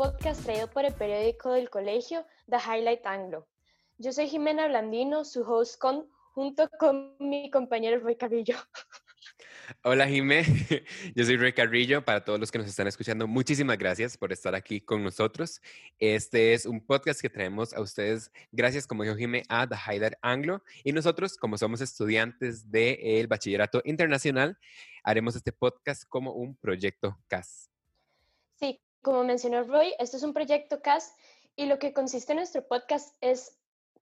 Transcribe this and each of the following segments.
Podcast traído por el periódico del colegio The Highlight Anglo. Yo soy Jimena Blandino, su host con, junto con mi compañero Roy Carrillo. Hola Jimé, yo soy Roy Carrillo. Para todos los que nos están escuchando, muchísimas gracias por estar aquí con nosotros. Este es un podcast que traemos a ustedes, gracias, como dijo Jimé, a The Highlight Anglo. Y nosotros, como somos estudiantes del Bachillerato Internacional, haremos este podcast como un proyecto CAS. Como mencionó Roy, esto es un proyecto CAS y lo que consiste en nuestro podcast es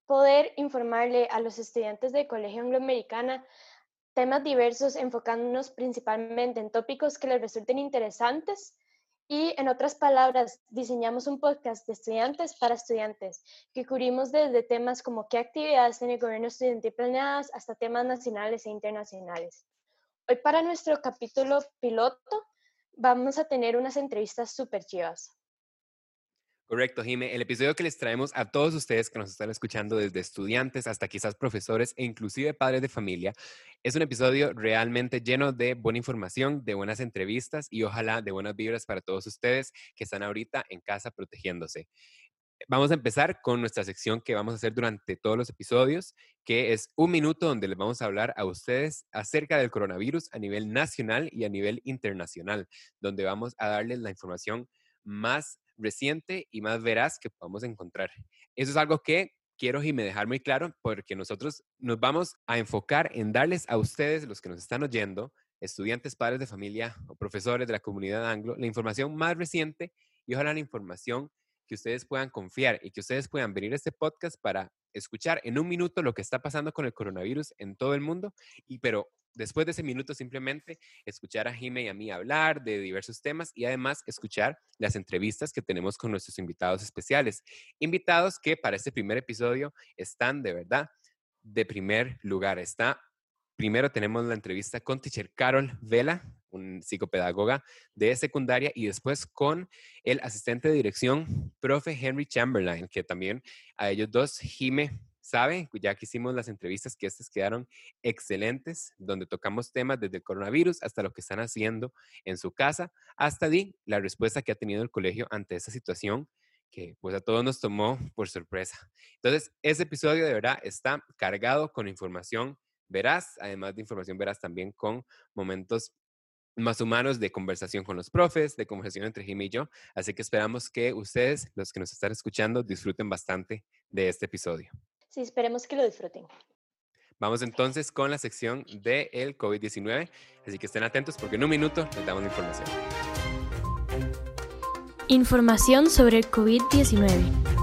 poder informarle a los estudiantes del Colegio Angloamericana temas diversos enfocándonos principalmente en tópicos que les resulten interesantes y, en otras palabras, diseñamos un podcast de estudiantes para estudiantes que cubrimos desde temas como qué actividades tiene el gobierno estudiantil planeadas hasta temas nacionales e internacionales. Hoy para nuestro capítulo piloto vamos a tener unas entrevistas súper chivas. Correcto, Jime. El episodio que les traemos a todos ustedes que nos están escuchando, desde estudiantes hasta quizás profesores e inclusive padres de familia, es un episodio realmente lleno de buena información, de buenas entrevistas y ojalá de buenas vibras para todos ustedes que están ahorita en casa protegiéndose. Vamos a empezar con nuestra sección que vamos a hacer durante todos los episodios, que es un minuto donde les vamos a hablar a ustedes acerca del coronavirus a nivel nacional y a nivel internacional, donde vamos a darles la información más reciente y más veraz que podamos encontrar. Eso es algo que quiero y me dejar muy claro porque nosotros nos vamos a enfocar en darles a ustedes, los que nos están oyendo, estudiantes, padres de familia o profesores de la comunidad anglo, la información más reciente y ojalá la información que ustedes puedan confiar y que ustedes puedan venir a este podcast para escuchar en un minuto lo que está pasando con el coronavirus en todo el mundo y pero después de ese minuto simplemente escuchar a Jime y a mí hablar de diversos temas y además escuchar las entrevistas que tenemos con nuestros invitados especiales. Invitados que para este primer episodio están de verdad de primer lugar. Está primero tenemos la entrevista con teacher Carol Vela, un psicopedagoga de secundaria, y después con el asistente de dirección, profe Henry Chamberlain, que también a ellos dos, Jime sabe, ya que hicimos las entrevistas, que estas quedaron excelentes, donde tocamos temas desde el coronavirus hasta lo que están haciendo en su casa, hasta di la respuesta que ha tenido el colegio ante esta situación que pues a todos nos tomó por sorpresa. Entonces, ese episodio de verdad está cargado con información veraz, además de información veraz también con momentos más humanos de conversación con los profes, de conversación entre Jimmy y yo. Así que esperamos que ustedes, los que nos están escuchando, disfruten bastante de este episodio. Sí, esperemos que lo disfruten. Vamos entonces con la sección del el COVID-19, así que estén atentos porque en un minuto les damos la información. Información sobre el COVID-19.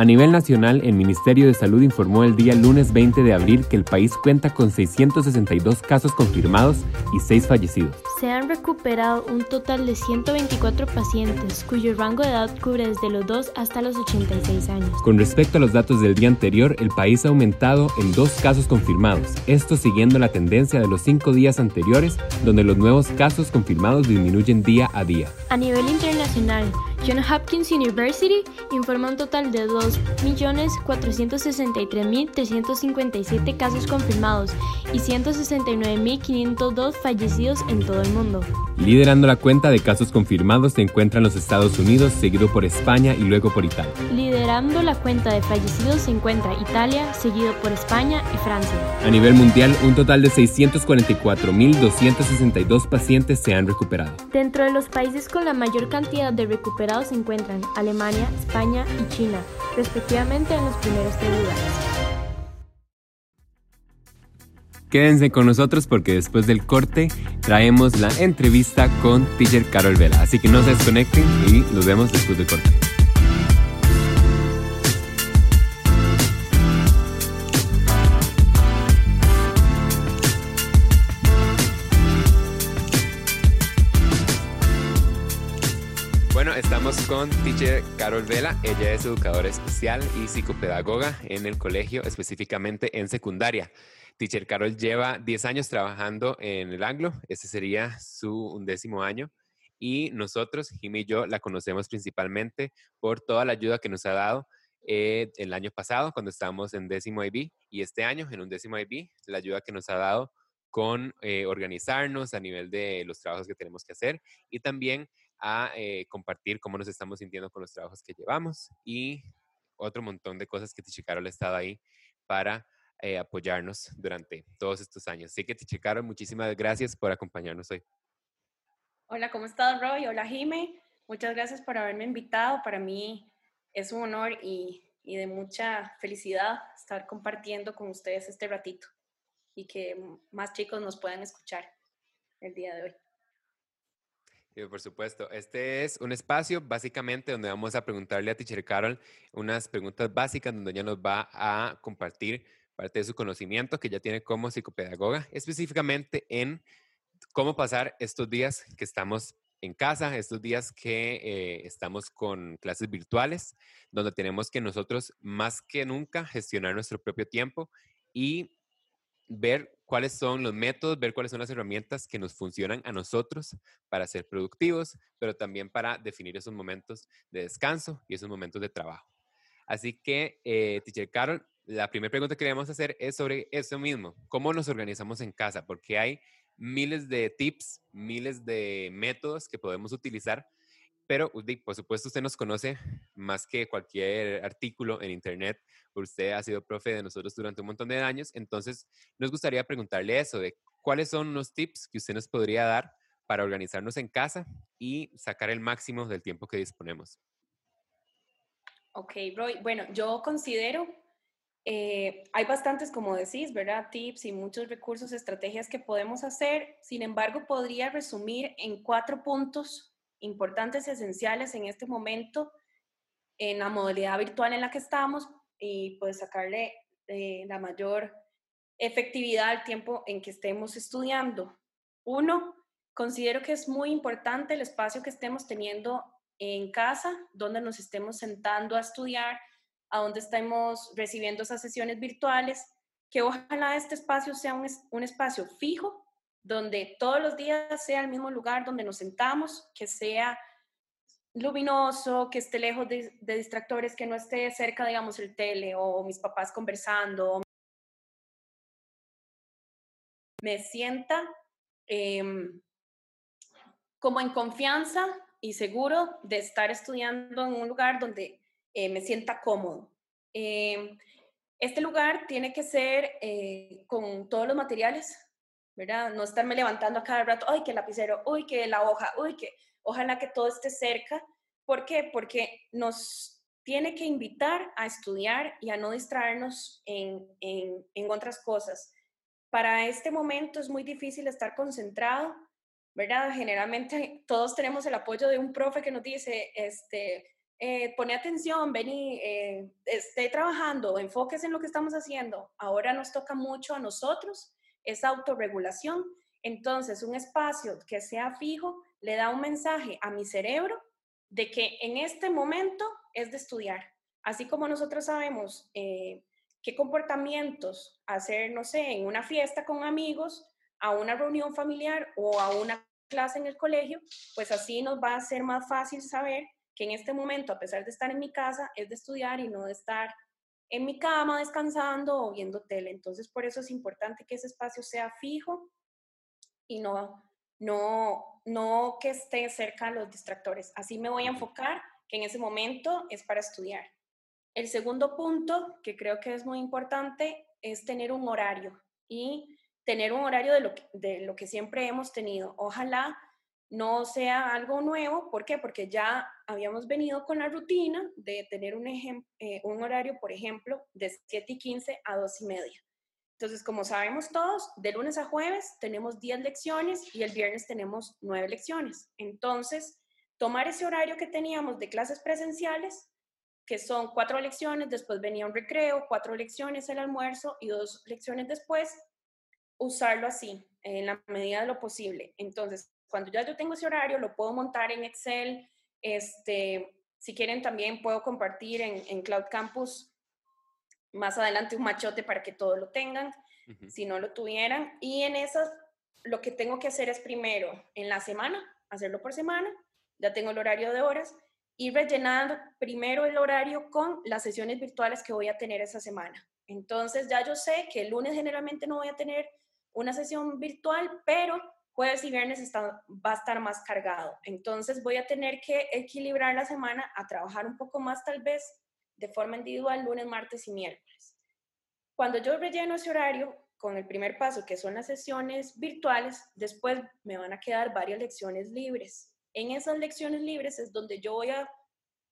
A nivel nacional, el Ministerio de Salud informó el día lunes 20 de abril que el país cuenta con 662 casos confirmados y 6 fallecidos. Se han recuperado un total de 124 pacientes cuyo rango de edad cubre desde los 2 hasta los 86 años. Con respecto a los datos del día anterior, el país ha aumentado en dos casos confirmados, esto siguiendo la tendencia de los cinco días anteriores, donde los nuevos casos confirmados disminuyen día a día. A nivel internacional, Johns Hopkins University informa un total de 2.463.357 casos confirmados y 169.502 fallecidos en todo el mundo. Liderando la cuenta de casos confirmados se encuentran los Estados Unidos, seguido por España y luego por Italia. Liderando la cuenta de fallecidos se encuentra Italia, seguido por España y Francia. A nivel mundial, un total de 644.262 pacientes se han recuperado. Dentro de los países con la mayor cantidad de recuperados se encuentran Alemania, España y China, respectivamente en los primeros tres. Quédense con nosotros porque después del corte traemos la entrevista con Teacher Carol Vela. Así que no se desconecten y nos vemos después del corte. Estamos con teacher Carol Vela. Ella es educadora especial y psicopedagoga en el colegio, específicamente en secundaria. Teacher Carol lleva 10 años trabajando en el Anglo. Este sería su undécimo año. Y nosotros, Jimmy y yo, la conocemos principalmente por toda la ayuda que nos ha dado eh, el año pasado cuando estábamos en décimo IB y este año en un décimo IB, la ayuda que nos ha dado con eh, organizarnos a nivel de los trabajos que tenemos que hacer y también a eh, compartir cómo nos estamos sintiendo con los trabajos que llevamos y otro montón de cosas que Teacher Carol ha estado ahí para eh, apoyarnos durante todos estos años. Así que Teacher Carol, muchísimas gracias por acompañarnos hoy. Hola, ¿cómo estás, Roy? Hola, Jime. Muchas gracias por haberme invitado. Para mí es un honor y, y de mucha felicidad estar compartiendo con ustedes este ratito y que más chicos nos puedan escuchar el día de hoy. Por supuesto. Este es un espacio básicamente donde vamos a preguntarle a Teacher Carol unas preguntas básicas donde ella nos va a compartir parte de su conocimiento que ya tiene como psicopedagoga, específicamente en cómo pasar estos días que estamos en casa, estos días que eh, estamos con clases virtuales, donde tenemos que nosotros más que nunca gestionar nuestro propio tiempo y ver cuáles son los métodos, ver cuáles son las herramientas que nos funcionan a nosotros para ser productivos, pero también para definir esos momentos de descanso y esos momentos de trabajo. Así que, eh, Teacher Carol, la primera pregunta que queremos hacer es sobre eso mismo, cómo nos organizamos en casa, porque hay miles de tips, miles de métodos que podemos utilizar, pero por supuesto usted nos conoce más que cualquier artículo en internet, usted ha sido profe de nosotros durante un montón de años, entonces nos gustaría preguntarle eso, de cuáles son los tips que usted nos podría dar para organizarnos en casa y sacar el máximo del tiempo que disponemos. Ok, Roy. Bueno, yo considero eh, hay bastantes, como decís, ¿verdad? Tips y muchos recursos, estrategias que podemos hacer. Sin embargo, podría resumir en cuatro puntos importantes y esenciales en este momento en la modalidad virtual en la que estamos y pues sacarle eh, la mayor efectividad al tiempo en que estemos estudiando. Uno, considero que es muy importante el espacio que estemos teniendo en casa, donde nos estemos sentando a estudiar, a donde estamos recibiendo esas sesiones virtuales, que ojalá este espacio sea un, espacio fijo, donde todos los días sea el mismo lugar donde nos sentamos, que sea luminoso, que esté lejos de, distractores, que no esté cerca, digamos, el tele o mis papás conversando. Me sienta em, como en confianza y seguro de estar estudiando en un lugar donde eh, me sienta cómodo. Em, este lugar tiene que ser eh, con todos los materiales, ¿verdad? No estarme levantando a cada rato, ¡ay, que el lapicero! ¡Uy, que la hoja! ¡Uy, que ojalá que todo esté cerca! ¿Por qué? Porque nos tiene que invitar a estudiar y a no distraernos en, en, en otras cosas. Para este momento es muy difícil estar concentrado, ¿verdad? Generalmente todos tenemos el apoyo de un profe que nos dice, este, eh, pone atención, vení, eh, esté trabajando, enfóquese en lo que estamos haciendo. Ahora nos toca mucho a nosotros esa autorregulación. Entonces, un espacio que sea fijo le da un mensaje a mi cerebro de que en este momento es de estudiar. Así como nosotros sabemos eh, qué comportamientos hacer, no sé, en una fiesta con amigos, a una reunión familiar o a una clase en el colegio, pues así nos va a ser más fácil saber que en este momento, a pesar de estar en mi casa, es de estudiar y no de estar en mi cama descansando o viendo tele. Entonces, por eso es importante que ese espacio sea fijo y no, no, no que esté cerca de los distractores. Así me voy a enfocar que en ese momento es para estudiar. El segundo punto, que creo que es muy importante, es tener un horario y tener un horario de lo de lo que siempre hemos tenido. Ojalá no sea algo nuevo. ¿Por qué? Porque ya habíamos venido con la rutina de tener un, eh, horario, por ejemplo, de 7 y 15 a 2 y media. Entonces, como sabemos todos, de lunes a jueves tenemos 10 lecciones y el viernes tenemos 9 lecciones. Entonces, tomar ese horario que teníamos de clases presenciales, que son cuatro lecciones, después venía un recreo, cuatro lecciones el almuerzo y dos lecciones después, usarlo así, en la medida de lo posible. Entonces, cuando ya yo tengo ese horario, lo puedo montar en Excel. Este, si quieren, también puedo compartir en, Cloud Campus más adelante un machote para que todos lo tengan, si no lo tuvieran. Y en esas, lo que tengo que hacer es primero, en la semana, hacerlo por semana, ya tengo el horario de horas, y rellenar primero el horario con las sesiones virtuales que voy a tener esa semana. Entonces ya yo sé que el lunes generalmente no voy a tener una sesión virtual, pero jueves y viernes está, va a estar más cargado. Entonces voy a tener que equilibrar la semana a trabajar un poco más tal vez de forma individual lunes, martes y miércoles. Cuando yo relleno ese horario con el primer paso, que son las sesiones virtuales, después me van a quedar varias lecciones libres. En esas lecciones libres es donde yo voy a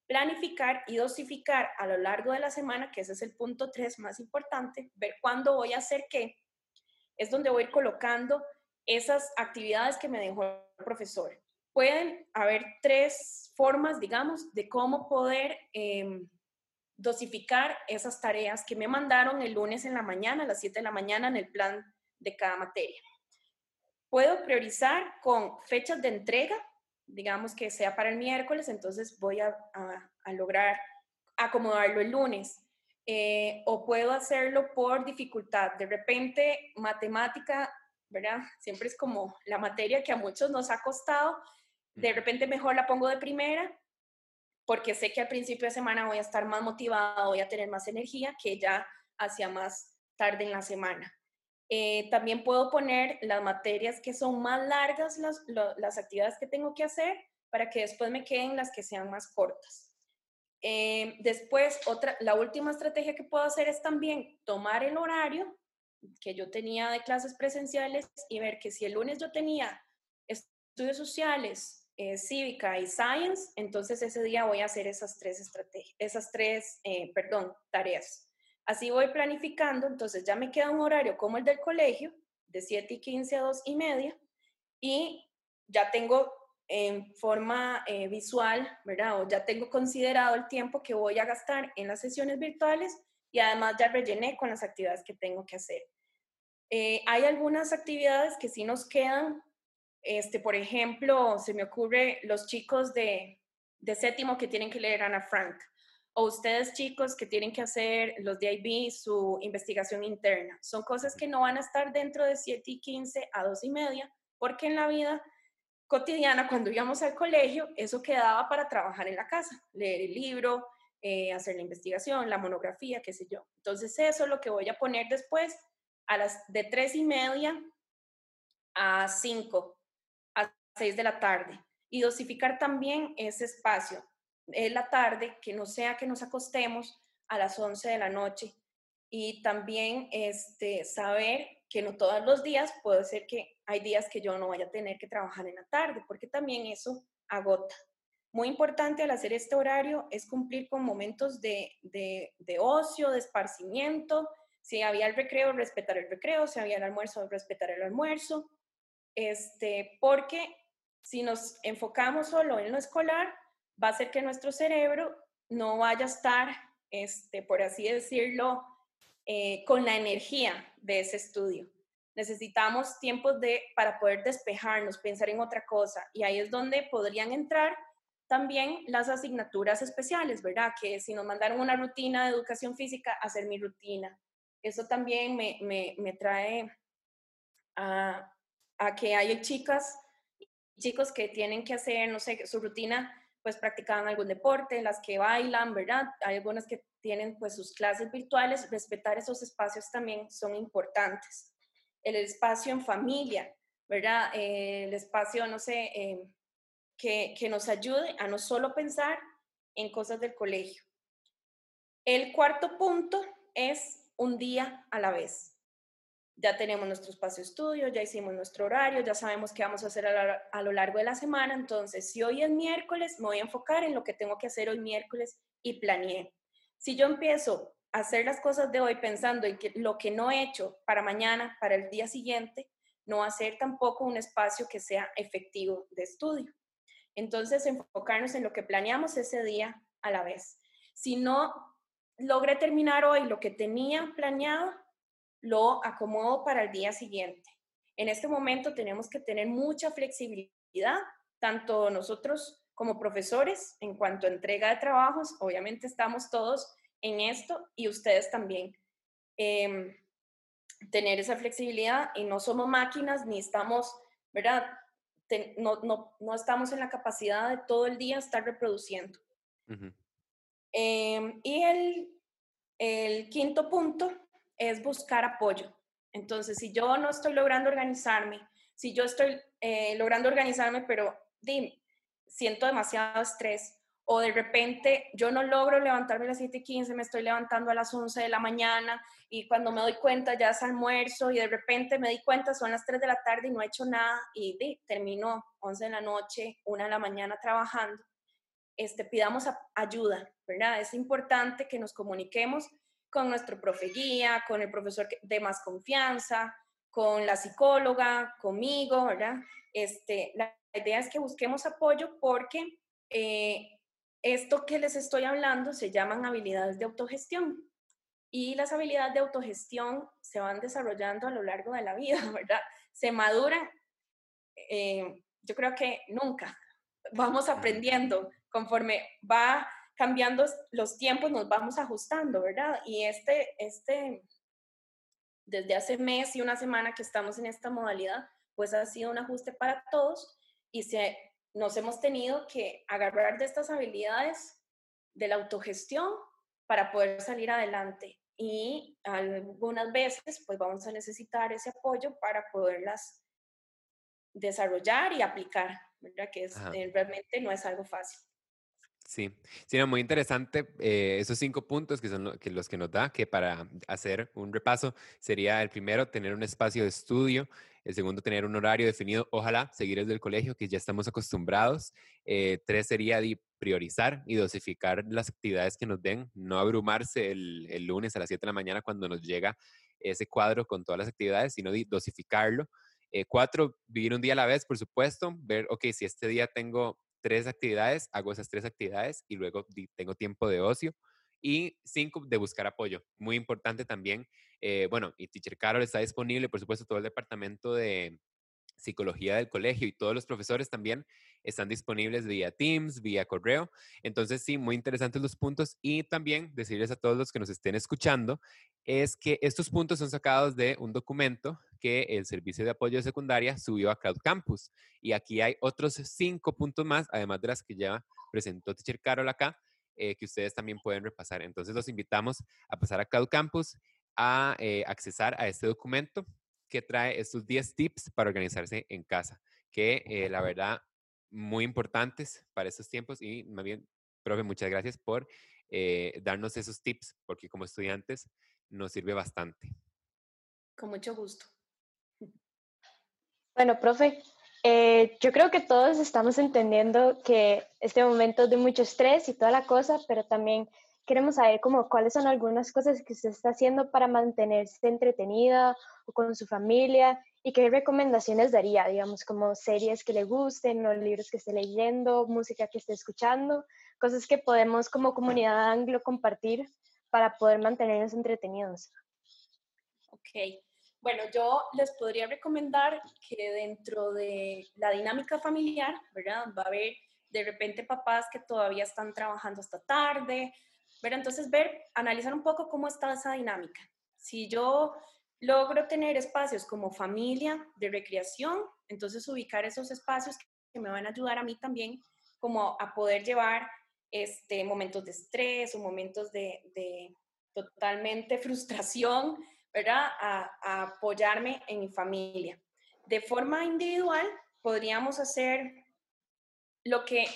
planificar y dosificar a lo largo de la semana, que ese es el punto 3 más importante, ver cuándo voy a hacer qué, es donde voy a ir colocando esas actividades que me dejó el profesor. Pueden haber tres formas, digamos, de cómo poder em, dosificar esas tareas que me mandaron el lunes en la mañana, a las 7 de la mañana, en el plan de cada materia. Puedo priorizar con fechas de entrega, digamos que sea para el miércoles, entonces voy a, lograr acomodarlo el lunes. Eh, o puedo hacerlo por dificultad. De repente, matemática ¿verdad? Siempre es como la materia que a muchos nos ha costado. De repente mejor la pongo de primera porque sé que al principio de semana voy a estar más motivada, voy a tener más energía que ya hacia más tarde en la semana. Eh, también puedo poner las materias que son más largas, las, las, actividades que tengo que hacer, para que después me queden las que sean más cortas. Eh, después, otra, la última estrategia que puedo hacer es también tomar el horario que yo tenía de clases presenciales y ver que si el lunes yo tenía estudios sociales, eh, cívica y science, entonces ese día voy a hacer esas tres estrategias, esas tres, eh, perdón, tareas. Así voy planificando, entonces ya me queda un horario como el del colegio, de 7 y 15 a 2 y media, y ya tengo en forma eh, visual, ¿verdad? O ya tengo considerado el tiempo que voy a gastar en las sesiones virtuales y además ya rellené con las actividades que tengo que hacer. Eh, hay algunas actividades que sí nos quedan, este, por ejemplo, se me ocurre los chicos de, de séptimo que tienen que leer Ana Frank, o ustedes chicos que tienen que hacer los DIB, su investigación interna. Son cosas que no van a estar dentro de 7 y 15 a 2 y media, porque en la vida cotidiana, cuando íbamos al colegio, eso quedaba para trabajar en la casa, leer el libro, eh, hacer la investigación, la monografía, qué sé yo. Entonces eso es lo que voy a poner después a las de tres y media a 5, a 6 de la tarde. Y dosificar también ese espacio en la tarde, que no sea que nos acostemos a las 11 de la noche. Y también este, saber que no todos los días, puede ser que hay días que yo no vaya a tener que trabajar en la tarde, porque también eso agota. Muy importante al hacer este horario es cumplir con momentos de, ocio, de esparcimiento. Si había el recreo, respetar el recreo. Si había el almuerzo, respetar el almuerzo. Este, porque si nos enfocamos solo en lo escolar, va a ser que nuestro cerebro no vaya a estar, este, por así decirlo, eh, con la energía de ese estudio. Necesitamos tiempos de, para poder despejarnos, pensar en otra cosa. Y ahí es donde podrían entrar también las asignaturas especiales, ¿verdad? Que si nos mandaron una rutina de educación física, hacer mi rutina. Eso también me, me, me trae a, a, que hay chicas, chicos que tienen que hacer, no sé, su rutina, pues practicaban algún deporte, las que bailan, ¿verdad? Hay algunas que tienen pues sus clases virtuales, respetar esos espacios también son importantes. El espacio en familia, ¿verdad? el espacio, no sé, eh, que, nos ayude a no solo pensar en cosas del colegio. El cuarto punto es un día a la vez. Ya tenemos nuestro espacio estudio, ya hicimos nuestro horario, ya sabemos qué vamos a hacer a, lo largo de la semana. Entonces, si hoy es miércoles, me voy a enfocar en lo que tengo que hacer hoy miércoles y planeé. Si yo empiezo a hacer las cosas de hoy pensando en lo que no he hecho para mañana, para el día siguiente, no va a ser tampoco un espacio que sea efectivo de estudio. Entonces, enfocarnos en lo que planeamos ese día a la vez. Si no logré terminar hoy lo que tenía planeado, lo acomodo para el día siguiente. En este momento tenemos que tener mucha flexibilidad, tanto nosotros como profesores, en cuanto a entrega de trabajos, obviamente estamos todos en esto y ustedes también. Em, tener esa flexibilidad y no somos máquinas ni estamos, ¿verdad? No, no, no, estamos en la capacidad de todo el día estar reproduciendo. Em, y el, el quinto punto es buscar apoyo. Entonces, si yo no estoy logrando organizarme, si yo estoy eh, logrando organizarme, pero dime, siento demasiado estrés, o de repente yo no logro levantarme a las 7 y 15, me estoy levantando a las 11 de la mañana y cuando me doy cuenta ya es almuerzo y de repente me di cuenta son las 3 de la tarde y no he hecho nada y de, termino 11 de la noche, 1 de la mañana trabajando, este, pidamos ayuda, ¿verdad? Es importante que nos comuniquemos con nuestro profe guía, con el profesor de más confianza, con la psicóloga, conmigo, ¿verdad? Este, la idea es que busquemos apoyo porque eh, esto que les estoy hablando se llaman habilidades de autogestión y las habilidades de autogestión se van desarrollando a lo largo de la vida, ¿verdad? Se maduran, eh, yo creo que nunca. Vamos aprendiendo conforme va cambiando los tiempos, nos vamos ajustando, ¿verdad? Y este, este, desde hace mes y una semana que estamos en esta modalidad, pues ha sido un ajuste para todos y se nos hemos tenido que agarrar de estas habilidades de la autogestión para poder salir adelante. Y algunas veces pues vamos a necesitar ese apoyo para poderlas desarrollar y aplicar, ¿verdad? Que es, realmente no es algo fácil. Sí, sí, muy interesante eh, esos cinco puntos que son que los que nos da, que para hacer un repaso sería el primero, tener un espacio de estudio, el segundo, tener un horario definido, ojalá seguir el del colegio, que ya estamos acostumbrados. Eh, tres sería priorizar y dosificar las actividades que nos den, no abrumarse el, el, lunes a las 7 de la mañana cuando nos llega ese cuadro con todas las actividades, sino dosificarlo. Eh, cuatro, vivir un día a la vez, por supuesto, ver, ok, si este día tengo tres actividades, hago esas tres actividades y luego tengo tiempo de ocio. Y cinco, de buscar apoyo. Muy importante también. Eh, bueno, y Teacher Carol está disponible, por supuesto, todo el departamento de psicología del colegio y todos los profesores también están disponibles vía Teams, vía correo. Entonces, sí, muy interesantes los puntos. Y también decirles a todos los que nos estén escuchando, es que estos puntos son sacados de un documento que el Servicio de Apoyo de Secundaria subió a Cloud Campus. Y aquí hay otros cinco puntos más, además de las que ya presentó Teacher Carol acá, eh, que ustedes también pueden repasar. Entonces los invitamos a pasar a Cloud Campus a eh, accesar a este documento que trae estos 10 tips para organizarse en casa, que eh, la verdad muy importantes para estos tiempos y más bien, profe, muchas gracias por darnos esos tips, porque como estudiantes nos sirve bastante. Con mucho gusto. Bueno, profe, eh, yo creo que todos estamos entendiendo que este momento es de mucho estrés y toda la cosa, pero también queremos saber como cuáles son algunas cosas que usted está haciendo para mantenerse entretenida o con su familia y qué recomendaciones daría, digamos, como series que le gusten o libros que esté leyendo, música que esté escuchando, cosas que podemos como comunidad anglo compartir para poder mantenernos entretenidos. Ok, bueno, yo les podría recomendar que dentro de la dinámica familiar, ¿verdad? Va a haber de repente papás que todavía están trabajando hasta tarde, ¿verdad? Entonces ver, analizar un poco cómo está esa dinámica. Si yo logro tener espacios como familia de recreación, entonces ubicar esos espacios que me van a ayudar a mí también como a poder llevar este, momentos de estrés o momentos de, de totalmente frustración, ¿verdad? A, apoyarme en mi familia. De forma individual, podríamos hacer lo que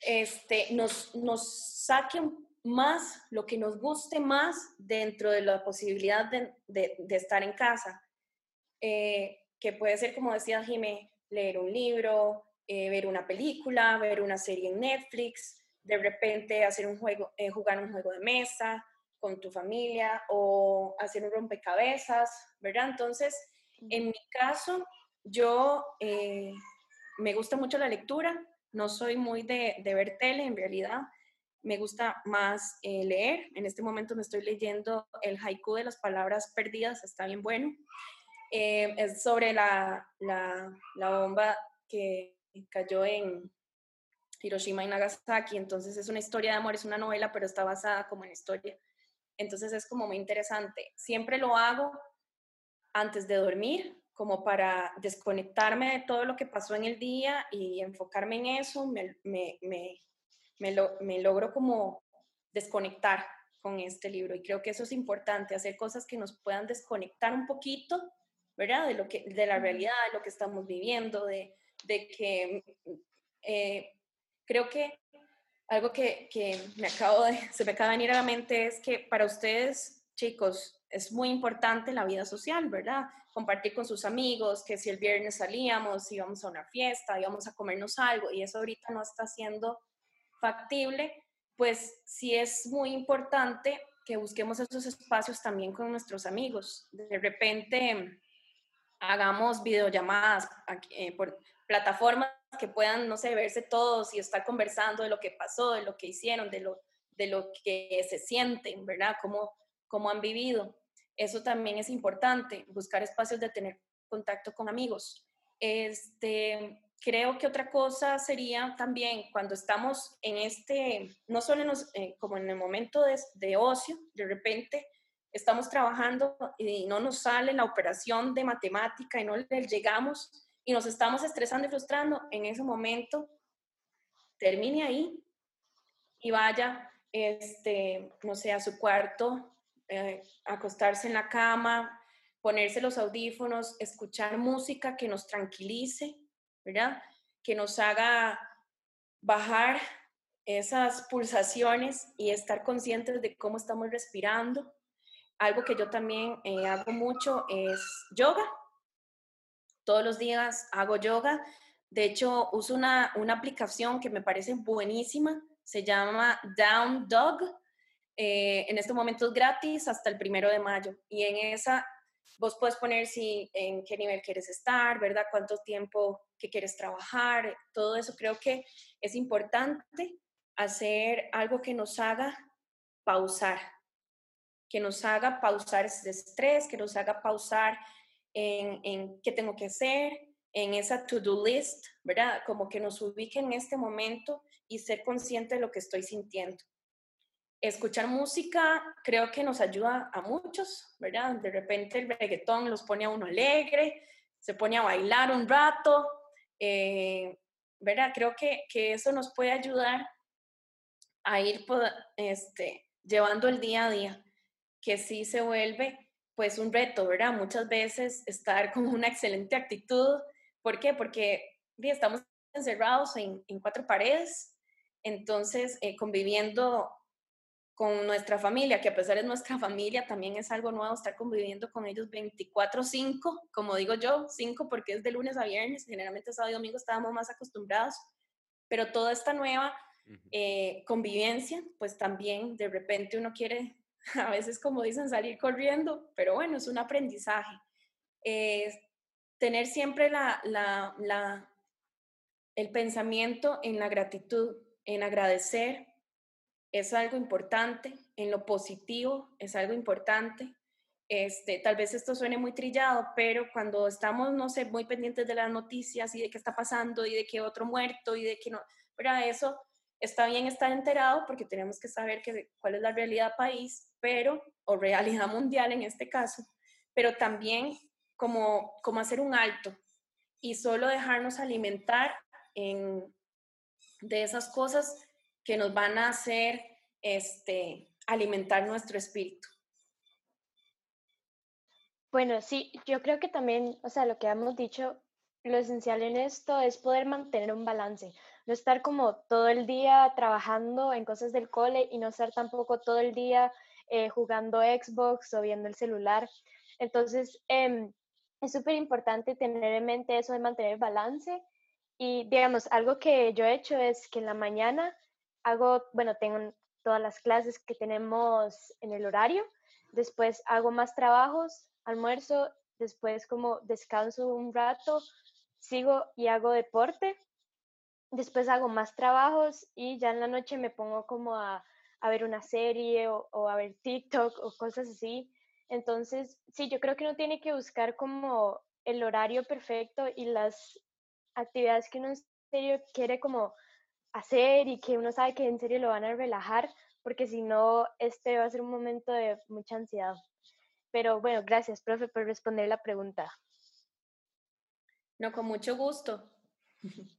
este, nos, nos saque más, lo que nos guste más dentro de la posibilidad de, de, estar en casa. Eh, que puede ser, como decía Jimé, leer un libro, eh, ver una película, ver una serie en Netflix, de repente hacer un juego, eh, jugar un juego de mesa, con tu familia o hacer un rompecabezas, ¿verdad? Entonces, en mi caso, yo me gusta mucho la lectura, no soy muy de, ver tele en realidad, me gusta más eh, leer. En este momento me estoy leyendo el haiku de las palabras perdidas, está bien bueno. Eh, es sobre la, la, la bomba que cayó en Hiroshima y Nagasaki, entonces es una historia de amor, es una novela, pero está basada como en historia entonces es como muy interesante. Siempre lo hago antes de dormir, como para desconectarme de todo lo que pasó en el día y enfocarme en eso, me, me, me, me, logro como desconectar con este libro y creo que eso es importante, hacer cosas que nos puedan desconectar un poquito ¿verdad? De, lo que, de la realidad, de lo que estamos viviendo, de, de que eh, creo que algo que, que, me acabo de, se me acaba de venir a la mente es que para ustedes, chicos, es muy importante la vida social, ¿verdad? Compartir con sus amigos, que si el viernes salíamos, íbamos a una fiesta, íbamos a comernos algo, y eso ahorita no está siendo factible, pues sí es muy importante que busquemos esos espacios también con nuestros amigos. De repente hagamos videollamadas eh, por plataformas que puedan, no sé, verse todos y estar conversando de lo que pasó, de lo que hicieron, de lo, de lo que se sienten, ¿verdad? Cómo, cómo han vivido. Eso también es importante, buscar espacios de tener contacto con amigos. Este, creo que otra cosa sería también cuando estamos en este, no solo en eh, como en el momento de, de, ocio, de repente estamos trabajando y no nos sale la operación de matemática y no le llegamos y nos estamos estresando y frustrando, en ese momento termine ahí y vaya, este, no sé, a su cuarto, eh, acostarse en la cama, ponerse los audífonos, escuchar música que nos tranquilice, ¿verdad? Que nos haga bajar esas pulsaciones y estar conscientes de cómo estamos respirando. Algo que yo también eh, hago mucho es yoga. Todos los días hago yoga. De hecho, uso una, una aplicación que me parece buenísima. Se llama Down Dog. Eh, en este momento es gratis hasta el primero de mayo. Y en esa vos puedes poner si en qué nivel quieres estar, ¿verdad? Cuánto tiempo que quieres trabajar, todo eso creo que es importante hacer algo que nos haga pausar, que nos haga pausar ese estrés, que nos haga pausar en, en qué tengo que hacer, en esa to-do list, ¿verdad? Como que nos ubique en este momento y ser consciente de lo que estoy sintiendo escuchar música creo que nos ayuda a muchos, ¿verdad? De repente el reggaetón los pone a uno alegre, se pone a bailar un rato, eh, ¿verdad? Creo que, que, eso nos puede ayudar a ir este, llevando el día a día, que sí se vuelve pues un reto, ¿verdad? Muchas veces estar con una excelente actitud, ¿por qué? Porque estamos encerrados en, en cuatro paredes, entonces eh, conviviendo con nuestra familia, que a pesar de nuestra familia, también es algo nuevo estar conviviendo con ellos 24/5, como digo yo, 5 porque es de lunes a viernes, generalmente sábado y domingo estábamos más acostumbrados, pero toda esta nueva eh, convivencia, pues también de repente uno quiere, a veces como dicen, salir corriendo, pero bueno, es un aprendizaje. tener siempre la, la, la, el pensamiento en la gratitud, en agradecer es algo importante, en lo positivo es algo importante. Este, tal vez esto suene muy trillado, pero cuando estamos, no sé, muy pendientes de las noticias y de qué está pasando y de que otro muerto y de que no, para eso está bien estar enterado porque tenemos que saber que, cuál es la realidad país, pero, o realidad mundial en este caso, pero también como, como hacer un alto y solo dejarnos alimentar en, de esas cosas que nos van a hacer este, alimentar nuestro espíritu. Bueno, sí, yo creo que también, o sea, lo que hemos dicho, lo esencial en esto es poder mantener un balance, no estar como todo el día trabajando en cosas del cole y no estar tampoco todo el día eh, jugando Xbox o viendo el celular. Entonces, em, es súper importante tener en mente eso de mantener balance y, digamos, algo que yo he hecho es que en la mañana hago, bueno, tengo todas las clases que tenemos en el horario, después hago más trabajos, almuerzo, después como descanso un rato, sigo y hago deporte, después hago más trabajos y ya en la noche me pongo como a, a ver una serie o, o, a ver TikTok o cosas así. Entonces, sí, yo creo que uno tiene que buscar como el horario perfecto y las actividades que uno en serio quiere como hacer y que uno sabe que en serio lo van a relajar, porque si no, este va a ser un momento de mucha ansiedad. Pero bueno, gracias, profe, por responder la pregunta. No, con mucho gusto.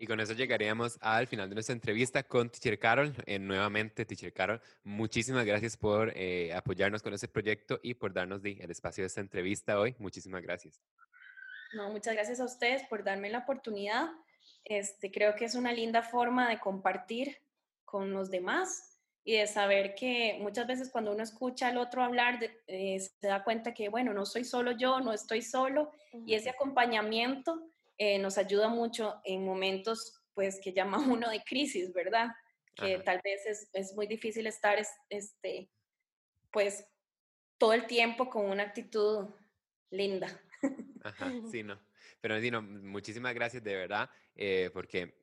Y con eso llegaríamos al final de nuestra entrevista con Teacher Carol. Eh, nuevamente, Teacher Carol, muchísimas gracias por eh, apoyarnos con este proyecto y por darnos el espacio de esta entrevista hoy. Muchísimas gracias. No, muchas gracias a ustedes por darme la oportunidad. Este, creo que es una linda forma de compartir con los demás y de saber que muchas veces cuando uno escucha al otro hablar, eh, se da cuenta que, bueno, no soy solo yo, no estoy solo, y ese acompañamiento eh, nos ayuda mucho en momentos pues que llama uno de crisis, ¿verdad? Que tal vez es, es, muy difícil estar este, pues todo el tiempo con una actitud linda. Ajá, sí, no. Pero Dino, muchísimas gracias de verdad, eh, porque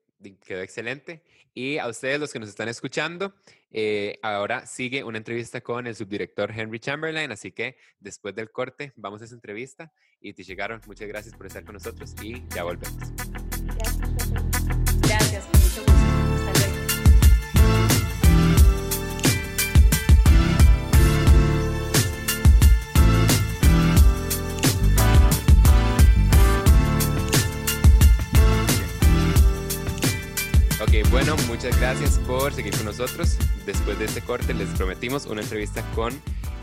quedó excelente. Y a ustedes, los que nos están escuchando, eh, ahora sigue una entrevista con el subdirector Henry Chamberlain, así que después del corte vamos a esa entrevista y te llegaron. Muchas gracias por estar con nosotros y ya volvemos. Gracias, muchas gracias por seguir con nosotros. Después de este corte les prometimos una entrevista con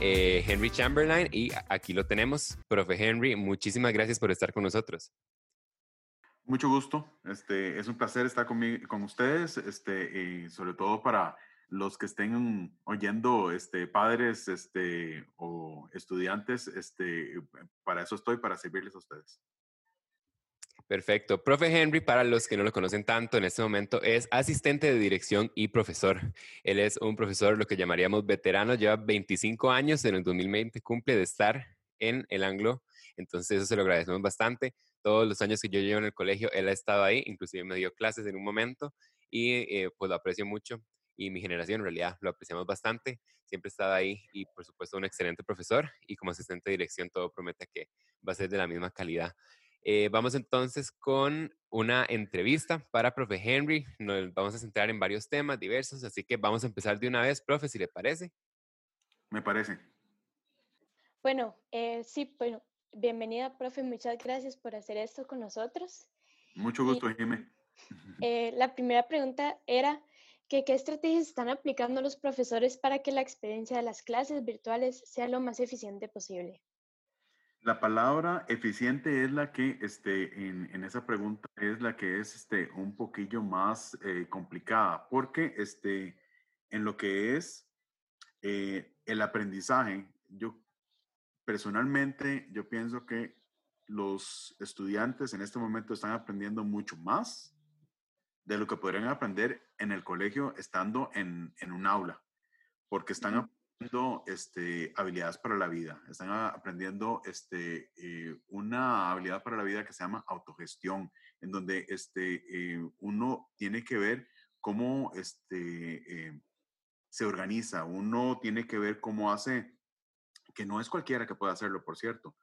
eh, Henry Chamberlain y aquí lo tenemos. Profe Henry, muchísimas gracias por estar con nosotros. Mucho gusto. Este, es un placer estar con, con ustedes este, y sobre todo para los que estén oyendo, este, padres este, o estudiantes, este, para eso estoy, para servirles a ustedes. Perfecto. Profe Henry, para los que no lo conocen tanto en este momento, es asistente de dirección y profesor. Él es un profesor, lo que llamaríamos veterano, lleva 25 años, en el 2020 cumple de estar en el Anglo, entonces eso se lo agradecemos bastante. Todos los años que yo llevo en el colegio, él ha estado ahí, inclusive me dio clases en un momento y eh, pues lo aprecio mucho y mi generación en realidad lo apreciamos bastante. Siempre ha estado ahí y por supuesto un excelente profesor y como asistente de dirección todo promete que va a ser de la misma calidad. Eh, vamos entonces con una entrevista para profe Henry. Nos vamos a centrar en varios temas diversos, así que vamos a empezar de una vez, profe, si le parece. Me parece. Bueno, eh, sí, bueno, bienvenida, profe. Muchas gracias por hacer esto con nosotros. Mucho gusto, Jimé. Eh, la primera pregunta era que qué estrategias están aplicando los profesores para que la experiencia de las clases virtuales sea lo más eficiente posible. La palabra eficiente es la que, este, en, esa pregunta, es la que es este, un poquillo más eh, complicada, porque este, en lo que es eh, el aprendizaje, yo personalmente, yo pienso que los estudiantes en este momento están aprendiendo mucho más de lo que podrían aprender en el colegio estando en, en un aula, porque están este, habilidades para la vida, están aprendiendo este, eh, una habilidad para la vida que se llama autogestión, en donde este, eh, uno tiene que ver cómo este, eh, se organiza, uno tiene que ver cómo hace, que no es cualquiera que pueda hacerlo, por cierto,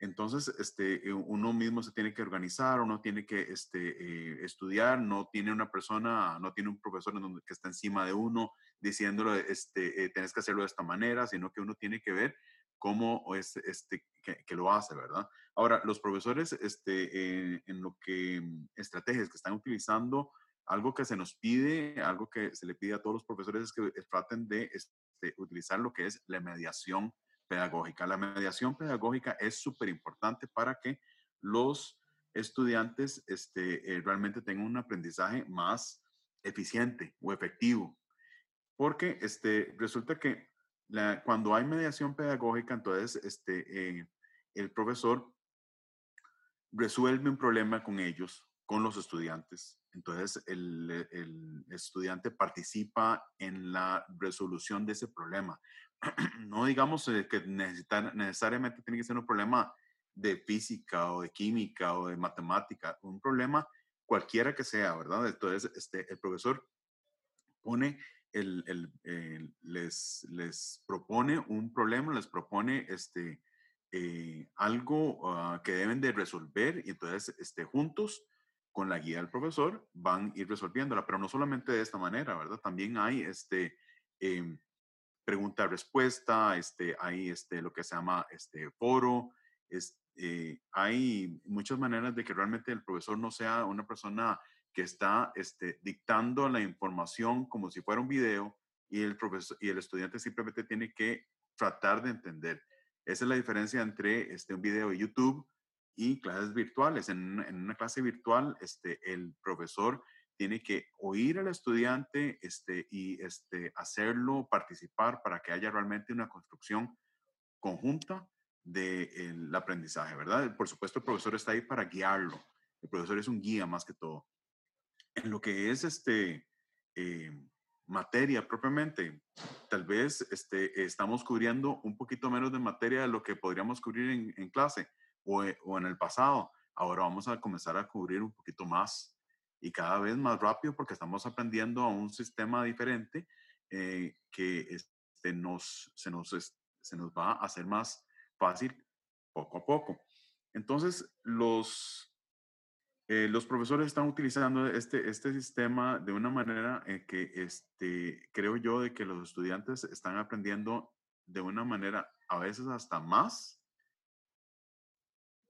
entonces, este, uno mismo se tiene que organizar, uno tiene que este, estudiar, no tiene una persona, no tiene un profesor en donde, que está encima de uno, diciéndolo, este, eh, tienes que hacerlo de esta manera, sino que uno tiene que ver cómo es, este, que, lo hace, ¿verdad? Ahora, los profesores, este, eh, en lo que, estrategias que están utilizando, algo que se nos pide, algo que se le pide a todos los profesores es que eh, traten de este, utilizar lo que es la mediación pedagógica. La mediación pedagógica es súper importante para que los estudiantes este, realmente tengan un aprendizaje más eficiente o efectivo. Porque este, resulta que cuando hay mediación pedagógica, entonces este, eh, el profesor resuelve un problema con ellos, con los estudiantes. Entonces el, el, estudiante participa en la resolución de ese problema. no digamos eh, que necesariamente tiene que ser un problema de física o de química o de matemática, un problema cualquiera que sea, ¿verdad? Entonces este, el profesor pone el, les, les propone un problema, les propone este, eh, algo ah, que deben de resolver y entonces este, juntos con la guía del profesor van a ir resolviéndola, pero no solamente de esta manera, ¿verdad? También hay este, em, pregunta-respuesta, este, hay este, lo que se llama este, foro, es, eh, hay muchas maneras de que realmente el profesor no sea una persona que está este, dictando la información como si fuera un video y el, profesor, y el estudiante simplemente tiene que tratar de entender. Esa es la diferencia entre este, un video de YouTube y clases virtuales. En, en una clase virtual, este, el profesor tiene que oír al estudiante este, y este, hacerlo participar para que haya realmente una construcción conjunta del aprendizaje, ¿verdad? Por supuesto, el profesor está ahí para guiarlo. El profesor es un guía más que todo. En lo que es este, eh, materia propiamente, tal vez este, estamos cubriendo un poquito menos de materia de lo que podríamos cubrir en, clase o, o, en el pasado. Ahora vamos a comenzar a cubrir un poquito más y cada vez más rápido porque estamos aprendiendo a un sistema diferente eh, que este, nos, se, nos, se nos va a hacer más fácil poco a poco. Entonces, los, eh, los profesores están utilizando este, este sistema de una manera en que este, creo yo de que los estudiantes están aprendiendo de una manera a veces hasta más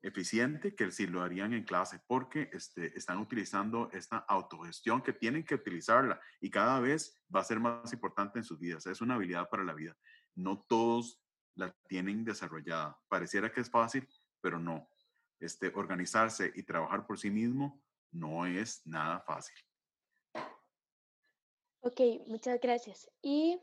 eficiente que si lo harían en clase, porque este, están utilizando esta autogestión que tienen que utilizarla y cada vez va a ser más importante en sus vidas. Es una habilidad para la vida. No todos la tienen desarrollada. Pareciera que es fácil, pero no este, organizarse y trabajar por sí mismo no es nada fácil. Ok, muchas gracias. Y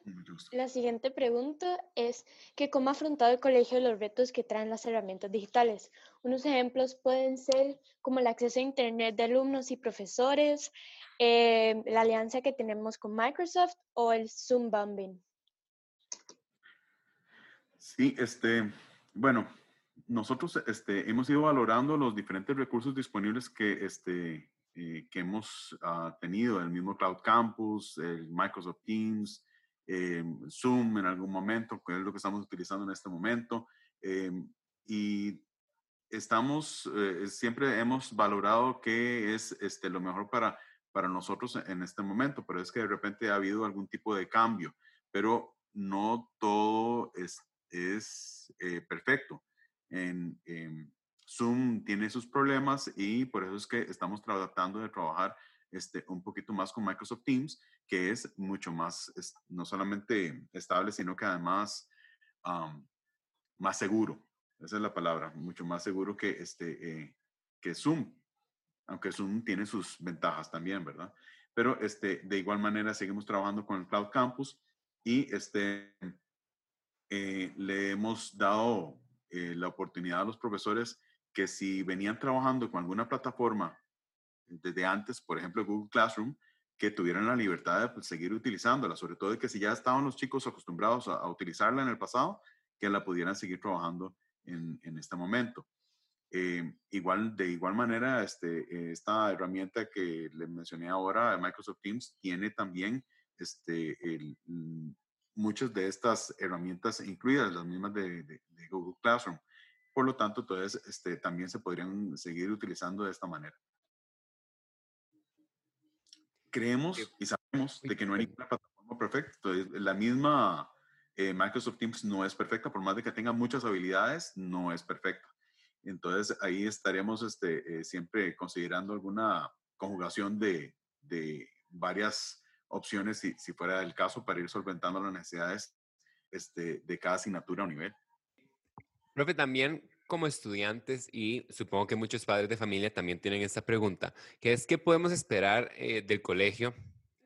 la siguiente pregunta es que cómo ha afrontado el colegio los retos que traen las herramientas digitales. Unos ejemplos pueden ser como el acceso a Internet de alumnos y profesores, eh, la alianza que tenemos con Microsoft o el Zoom bombing. Sí, este, bueno, nosotros este, hemos ido valorando los diferentes recursos disponibles que, este, eh, que hemos ah, tenido, el mismo Cloud Campus, el Microsoft Teams, eh, Zoom en algún momento, que es lo que estamos utilizando en este momento. Eh, y estamos, siempre hemos valorado qué es este, lo mejor para, para nosotros en este momento, pero es que de repente ha habido algún tipo de cambio, pero no todo es, es perfecto en, Zoom tiene sus problemas y por eso es que estamos tratando de trabajar este, un poquito más con Microsoft Teams, que es mucho más, no solamente estable, sino que además más seguro. Esa es la palabra, mucho más seguro que, este, eh, que Zoom, aunque Zoom tiene sus ventajas también, ¿verdad? Pero este, de igual manera seguimos trabajando con el Cloud Campus y este, eh, le hemos dado eh, la oportunidad a los profesores que si venían trabajando con alguna plataforma desde antes, por ejemplo Google Classroom, que tuvieran la libertad de pues, seguir utilizándola, sobre todo de que si ya estaban los chicos acostumbrados a, utilizarla en el pasado, que la pudieran seguir trabajando en, este momento. Eh, igual, de igual manera, este, esta herramienta que le mencioné ahora, Microsoft Teams, tiene también este, el, muchas de estas herramientas incluidas, las mismas de, Google Classroom. Por lo tanto, entonces, este, también se podrían seguir utilizando de esta manera. Creemos y sabemos de que no hay ninguna plataforma perfecta. Entonces, la misma eh, Microsoft Teams no es perfecta, por más de que tenga muchas habilidades, no es perfecta. Entonces, ahí estaríamos este, eh, siempre considerando alguna conjugación de, de varias opciones si, si fuera el caso para ir solventando las necesidades este, de cada asignatura o nivel. Profe, también como estudiantes y supongo que muchos padres de familia también tienen esta pregunta, que es qué podemos esperar eh, del colegio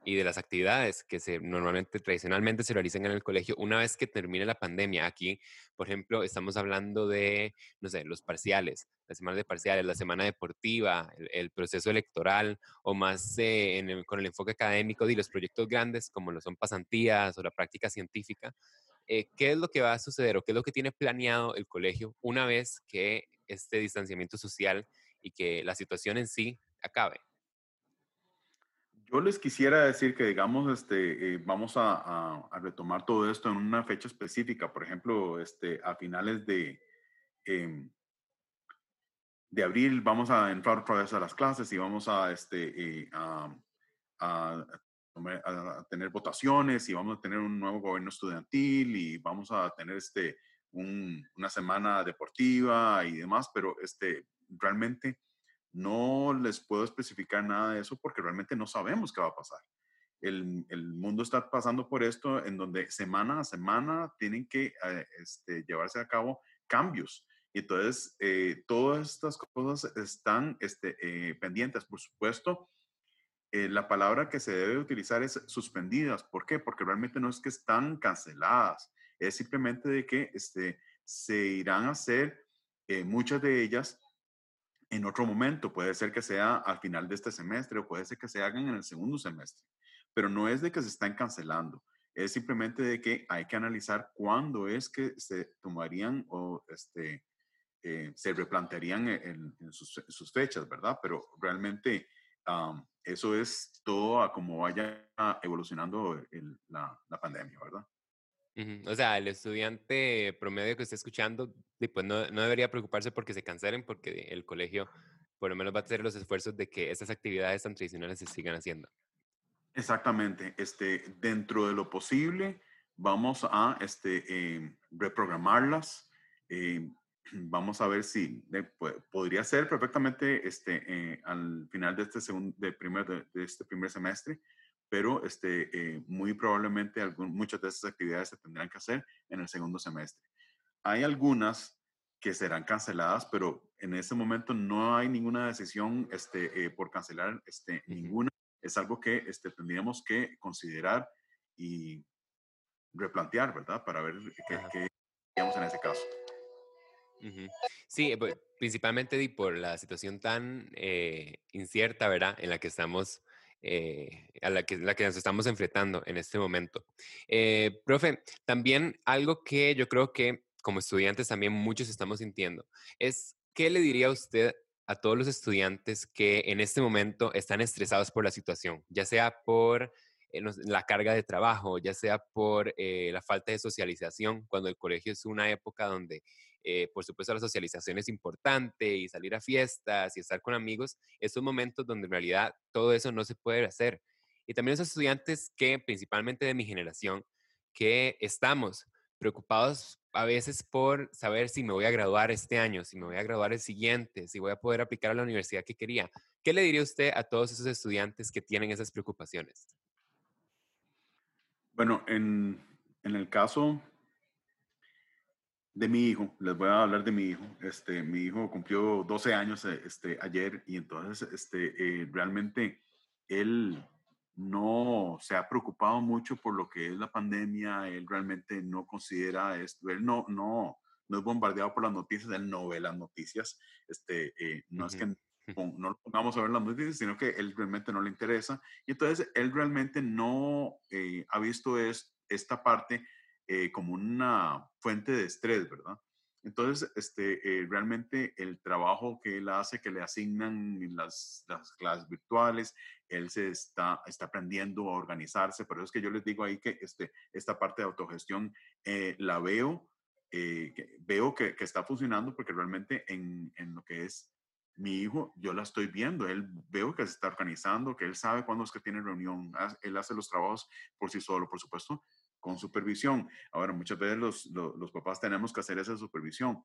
y de las actividades que se normalmente, tradicionalmente se realizan en el colegio una vez que termine la pandemia. Aquí, por ejemplo, estamos hablando de, no sé, los parciales, la semana de parciales, la semana deportiva, el, proceso electoral o más eh, con el enfoque académico de los proyectos grandes como lo son pasantías o la práctica científica. Eh, ¿Qué es lo que va a suceder o qué es lo que tiene planeado el colegio una vez que este distanciamiento social y que la situación en sí acabe? Yo les quisiera decir que, digamos, este, eh, vamos a, retomar todo esto en una fecha específica, por ejemplo, este, a finales de, em, de abril vamos a entrar otra vez a las clases y vamos a, este, eh, a, tener votaciones y vamos a tener un nuevo gobierno estudiantil y vamos a tener este, una semana deportiva y demás, pero este, realmente no les puedo especificar nada de eso porque realmente no sabemos qué va a pasar. El, el mundo está pasando por esto en donde semana a semana tienen que eh, este, llevarse a cabo cambios. Y entonces, eh, todas estas cosas están este, eh, pendientes. Por supuesto, la palabra que se debe utilizar es suspendidas. ¿Por qué? Porque realmente no es que están canceladas. Es simplemente de que este, se irán a hacer muchas de ellas en otro momento. Puede ser que sea al final de este semestre o puede ser que se hagan en el segundo semestre. Pero no es de que se están cancelando. Es simplemente de que hay que analizar cuándo es que se tomarían o este, eh, se replantearían en, sus, fechas, ¿verdad? Pero realmente eso es todo a cómo vaya evolucionando la, la pandemia, ¿verdad? O sea, el estudiante promedio que esté escuchando, pues no, no, debería preocuparse porque se cancelen, porque el colegio por lo menos va a hacer los esfuerzos de que estas actividades tan tradicionales se sigan haciendo. Exactamente. Este, dentro de lo posible, vamos a este, em, reprogramarlas. Em, vamos a ver si podría ser perfectamente este, eh, al final de este, segundo, de, primer, de este primer semestre pero este, eh, muy probablemente muchas de esas actividades se tendrán que hacer en el segundo semestre. Hay algunas que serán canceladas, pero en ese momento no hay ninguna decisión este, eh, por cancelar este, ninguna. Es algo que este, tendríamos que considerar y replantear, ¿verdad? Para ver qué, qué haríamos en ese caso. Sí, pues, principalmente por la situación tan eh, incierta, ¿verdad? En la que estamos eh, a la que, nos estamos enfrentando en este momento. Eh, profe, también algo que yo creo que como estudiantes también muchos estamos sintiendo es, ¿qué le diría usted a todos los estudiantes que en este momento están estresados por la situación, ya sea por eh, la carga de trabajo, ya sea por la falta de socialización, cuando el colegio es una época donde eh, por supuesto la socialización es importante y salir a fiestas y estar con amigos, esos momentos donde en realidad todo eso no se puede hacer. Y también esos estudiantes que, principalmente de mi generación, que estamos preocupados a veces por saber si me voy a graduar este año, si me voy a graduar el siguiente, si voy a poder aplicar a la universidad que quería. ¿Qué le diría usted a todos esos estudiantes que tienen esas preocupaciones? Bueno, en, en el caso de mi hijo, les voy a hablar de mi hijo. Este, mi hijo cumplió 12 años eh, este, ayer y entonces este, eh, realmente él no se ha preocupado mucho por lo que es la pandemia, él realmente no considera esto, él no, no, no es bombardeado por las noticias, él no ve las noticias, este, eh, no es que no lo pongamos a ver las noticias, sino que él realmente no le interesa. Y entonces él realmente no ha visto es, esta parte eh, como una fuente de estrés, ¿verdad? Entonces, este, eh, realmente el trabajo que él hace, que le asignan las, las, clases virtuales, él se está, está aprendiendo a organizarse, pero es que yo les digo ahí que este, esta parte de autogestión eh, la veo, veo que, que, está funcionando porque realmente en, en, lo que es mi hijo, yo la estoy viendo, él veo que se está organizando, que él sabe cuándo es que tiene reunión, él hace los trabajos por sí solo, por supuesto, con supervisión. Ahora, muchas veces los, los, papás tenemos que hacer esa supervisión,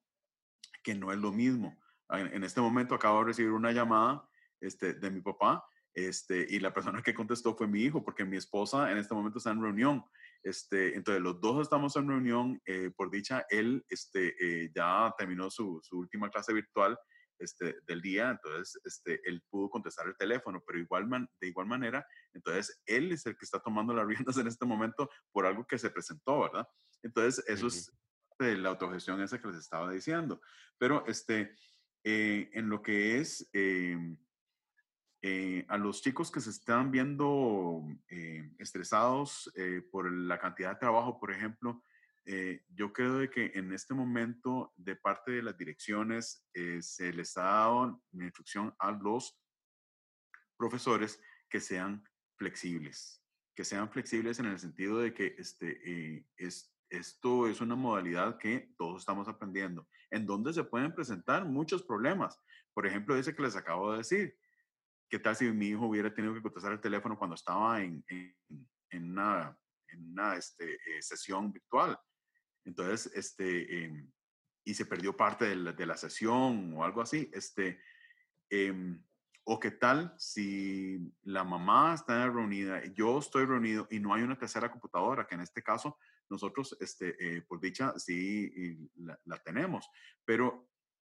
que no es lo mismo. En, este momento acabo de recibir una llamada este, de mi papá este, y la persona que contestó fue mi hijo, porque mi esposa en este momento está en reunión. Este, entonces, los dos estamos en reunión. Eh, por dicha, él este, eh, ya terminó su, su última clase virtual este, del día, entonces este, él pudo contestar el teléfono, pero igual de igual manera, entonces él es el que está tomando las riendas en este momento por algo que se presentó, ¿verdad? Entonces, eso es de la autogestión esa que les estaba diciendo. Pero este, eh, en lo que es em, eh, a los chicos que se están viendo eh, estresados por la cantidad de trabajo, por ejemplo, eh, yo creo de que en este momento, de parte de las direcciones, eh, se les ha dado una instrucción a los profesores que sean flexibles, que sean flexibles en el sentido de que este, eh, es, esto es una modalidad que todos estamos aprendiendo, en donde se pueden presentar muchos problemas. Por ejemplo, ese que les acabo de decir. ¿Qué tal si mi hijo hubiera tenido que contestar el teléfono cuando estaba en, en, una, en una este, sesión virtual? Entonces, este, em, y se perdió parte de la, de la, sesión o algo así, este, Em, o qué tal si la mamá está reunida, yo estoy reunido y no hay una tercera computadora, que en este caso nosotros, este, eh, por dicha, sí la, la, tenemos, pero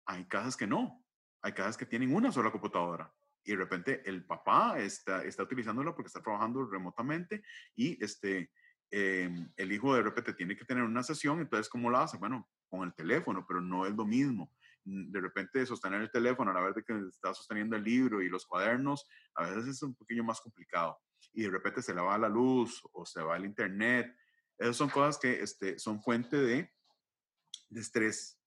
hay casas que no, hay casas que tienen una sola computadora y de repente el papá está, está utilizándola porque está trabajando remotamente y este, em, el hijo de repente tiene que tener una sesión, entonces ¿cómo la hace? Bueno, con el teléfono, pero no es lo mismo. Mm, de repente sostener el teléfono a la vez que está sosteniendo el libro y los cuadernos, a veces es un poquillo más complicado. Y de repente se le va la luz o se va el internet. Esas son cosas que este, son fuente de, de estrés.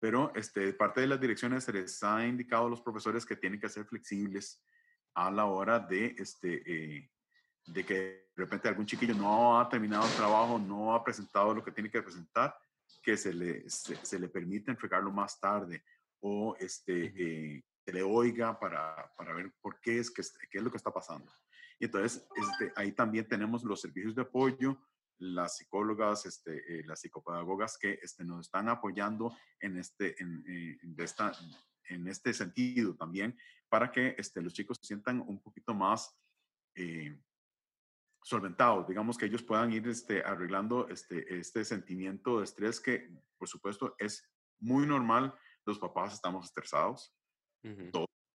Pero este, parte de las direcciones se les ha indicado a los profesores que tienen que ser flexibles a la hora de, este, eh, de que de repente algún chiquillo no ha terminado el trabajo, no ha presentado lo que tiene que presentar que se le, se, le permita entregarlo más tarde o este, eh, se le oiga para, para, ver por qué es, que, qué es lo que está pasando. Y entonces este, ahí también tenemos los servicios de apoyo, las psicólogas, este, eh, las psicopedagogas que este, nos están apoyando en este, en, eh, esta, en este sentido también para que este, los chicos se sientan un poquito más solventados, digamos que ellos puedan ir este, arreglando este, este sentimiento de estrés que, por supuesto, es muy normal. Los papás estamos estresados,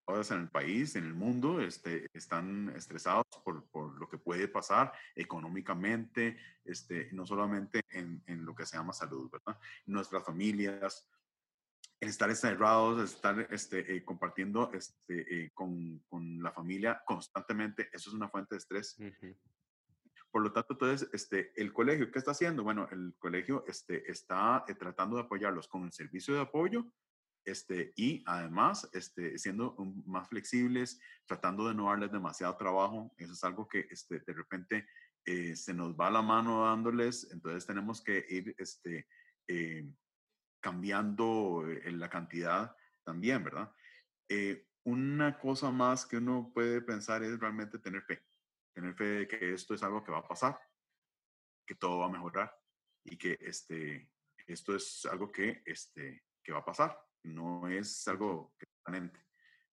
todos en el país, en el mundo, este, están estresados por, por, lo que puede pasar económicamente, este, no solamente en, en, lo que se llama salud, ¿verdad? Nuestras familias, estar encerrados, estar este, eh, compartiendo este, eh, con, con, la familia constantemente, eso es una fuente de estrés. Por lo tanto, entonces, este, el colegio, ¿qué está haciendo? Bueno, el colegio este, está eh, tratando de apoyarlos con el servicio de apoyo este, y además este, siendo más flexibles, tratando de no darles demasiado trabajo. Eso es algo que este, de repente eh, se nos va la mano dándoles, entonces tenemos que ir este, eh, cambiando la cantidad también, ¿verdad? una cosa más que uno puede pensar es realmente tener fe tener fe de que esto es algo que va a pasar, que todo va a mejorar y que este, esto es algo que, este, que va a pasar, no es algo permanente.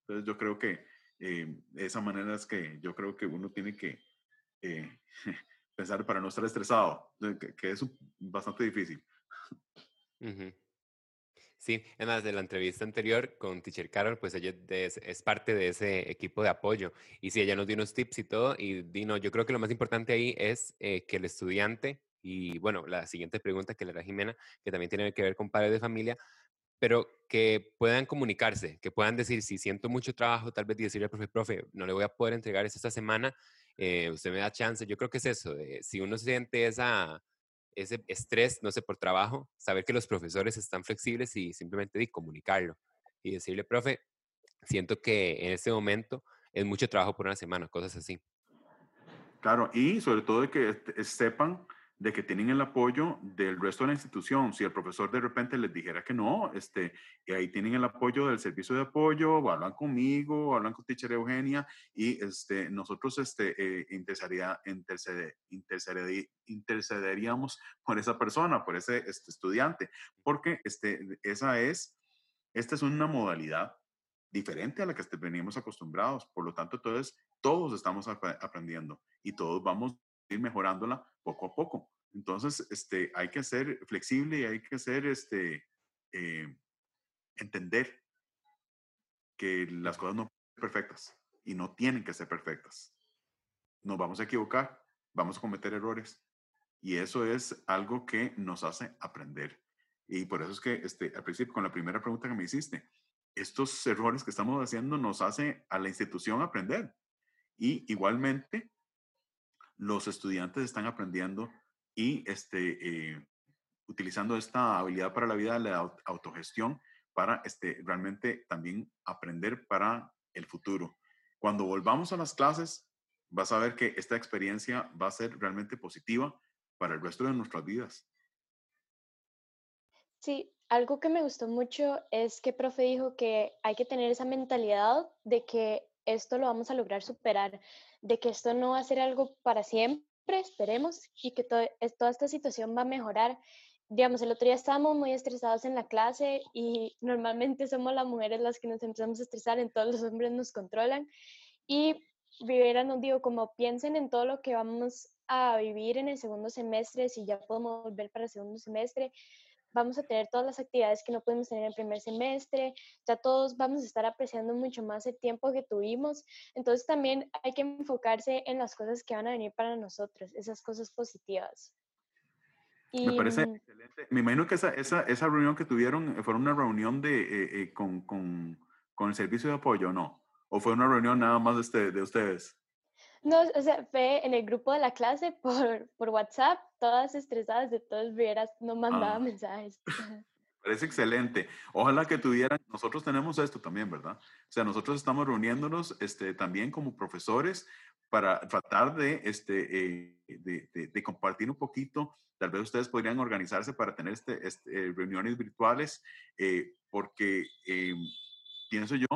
Entonces yo creo que eh, de esa manera es que yo creo que uno tiene que eh, pensar para no estar estresado, que, es bastante difícil. Sí, además de la entrevista anterior con Teacher Carol, pues ella es, parte de ese equipo de apoyo. Y sí, ella nos dio unos tips y todo. Y Dino, yo creo que lo más importante ahí es eh, que el estudiante, y bueno, la siguiente pregunta que le da Jimena, que también tiene que ver con padres de familia, pero que puedan comunicarse, que puedan decir, si siento mucho trabajo, tal vez decirle al profe, profe, no le voy a poder entregar esto esta semana, eh, usted me da chance. Yo creo que es eso, de, si uno siente esa ese estrés, no sé, por trabajo, saber que los profesores están flexibles y simplemente de comunicarlo y decirle, profe, siento que en este momento es mucho trabajo por una semana, cosas así. Claro, y sobre todo de que este, sepan de que tienen el apoyo del resto de la institución. Si el profesor de repente les dijera que no, este, y ahí tienen el apoyo del servicio de apoyo, hablan conmigo, hablan con teacher Eugenia y este, nosotros este, eh, intercedería, intercederíamos por esa persona, por ese este, estudiante, porque este, esa es, esta es una modalidad diferente a la que veníamos acostumbrados. Por lo tanto, entonces, todos estamos aprendiendo y todos vamos ir mejorándola poco a poco. Entonces, este, hay que ser flexible y hay que ser, este, eh, entender que las cosas no son perfectas y no tienen que ser perfectas. Nos vamos a equivocar, vamos a cometer errores y eso es algo que nos hace aprender. Y por eso es que este, al principio, con la primera pregunta que me hiciste, estos errores que estamos haciendo nos hace a la institución aprender. Y igualmente, los estudiantes están aprendiendo y este, eh, utilizando esta habilidad para la vida la autogestión para este, realmente también aprender para el futuro. Cuando volvamos a las clases, vas a ver que esta experiencia va a ser realmente positiva para el resto de nuestras vidas. Sí, algo que me gustó mucho es que profe dijo que hay que tener esa mentalidad de que esto lo vamos a lograr superar, de que esto no va a ser algo para siempre, esperemos, y que toda esta situación va a mejorar digamos, el otro día estábamos muy estresados en la clase y normalmente somos las mujeres las que nos empezamos a estresar, en todos los hombres nos controlan. Y Rivera nos dijo, como piensen en todo lo que vamos a vivir en el segundo semestre, si ya podemos volver para el segundo semestre, vamos a tener todas las actividades que no podemos tener en el primer semestre, ya todos vamos a estar apreciando mucho más el tiempo que tuvimos, entonces también hay que enfocarse en las cosas que van a venir para nosotros, esas cosas positivas. Me parece mm, excelente. Me imagino que esa, esa, esa reunión que tuvieron fue una reunión de, eh, eh, con, con, con, el servicio de apoyo, ¿no? ¿O fue una reunión nada más de, este, de ustedes? No, o sea, fue en el grupo de la clase por, por WhatsApp, todas estresadas de todas vieras, no mandaba ah. mensajes. Parece excelente. Ojalá que tuvieran, nosotros tenemos esto también, ¿verdad? O sea, nosotros estamos reuniéndonos este, también como profesores para tratar de, este, eh, de, de, compartir un poquito. Tal vez ustedes podrían organizarse para tener este, este reuniones virtuales, eh, porque eh, pienso yo,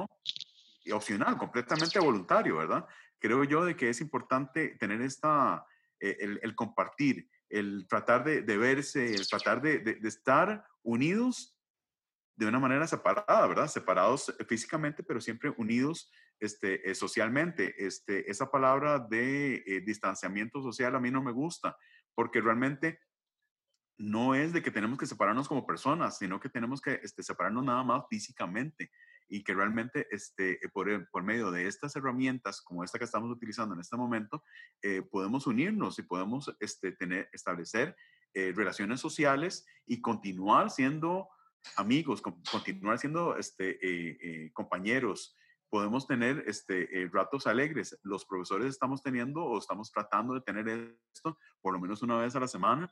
opcional, completamente voluntario, ¿verdad? creo yo de que es importante tener esta, eh, el, compartir, el tratar de, verse, el tratar de, estar unidos de una manera separada, ¿verdad? Separados físicamente, pero siempre unidos este, eh, socialmente. Este, esa palabra de eh, distanciamiento social a mí no me gusta, porque realmente no es de que tenemos que separarnos como personas, sino que tenemos que este, separarnos nada más físicamente y que realmente este, eh, por, eh, por, medio de estas herramientas como esta que estamos utilizando en este momento, eh, podemos unirnos y podemos este, tener, establecer relaciones sociales y continuar siendo amigos, continuar siendo este, compañeros. Podemos tener este, ratos alegres. Los profesores estamos teniendo o estamos tratando de tener esto por lo menos una vez a la semana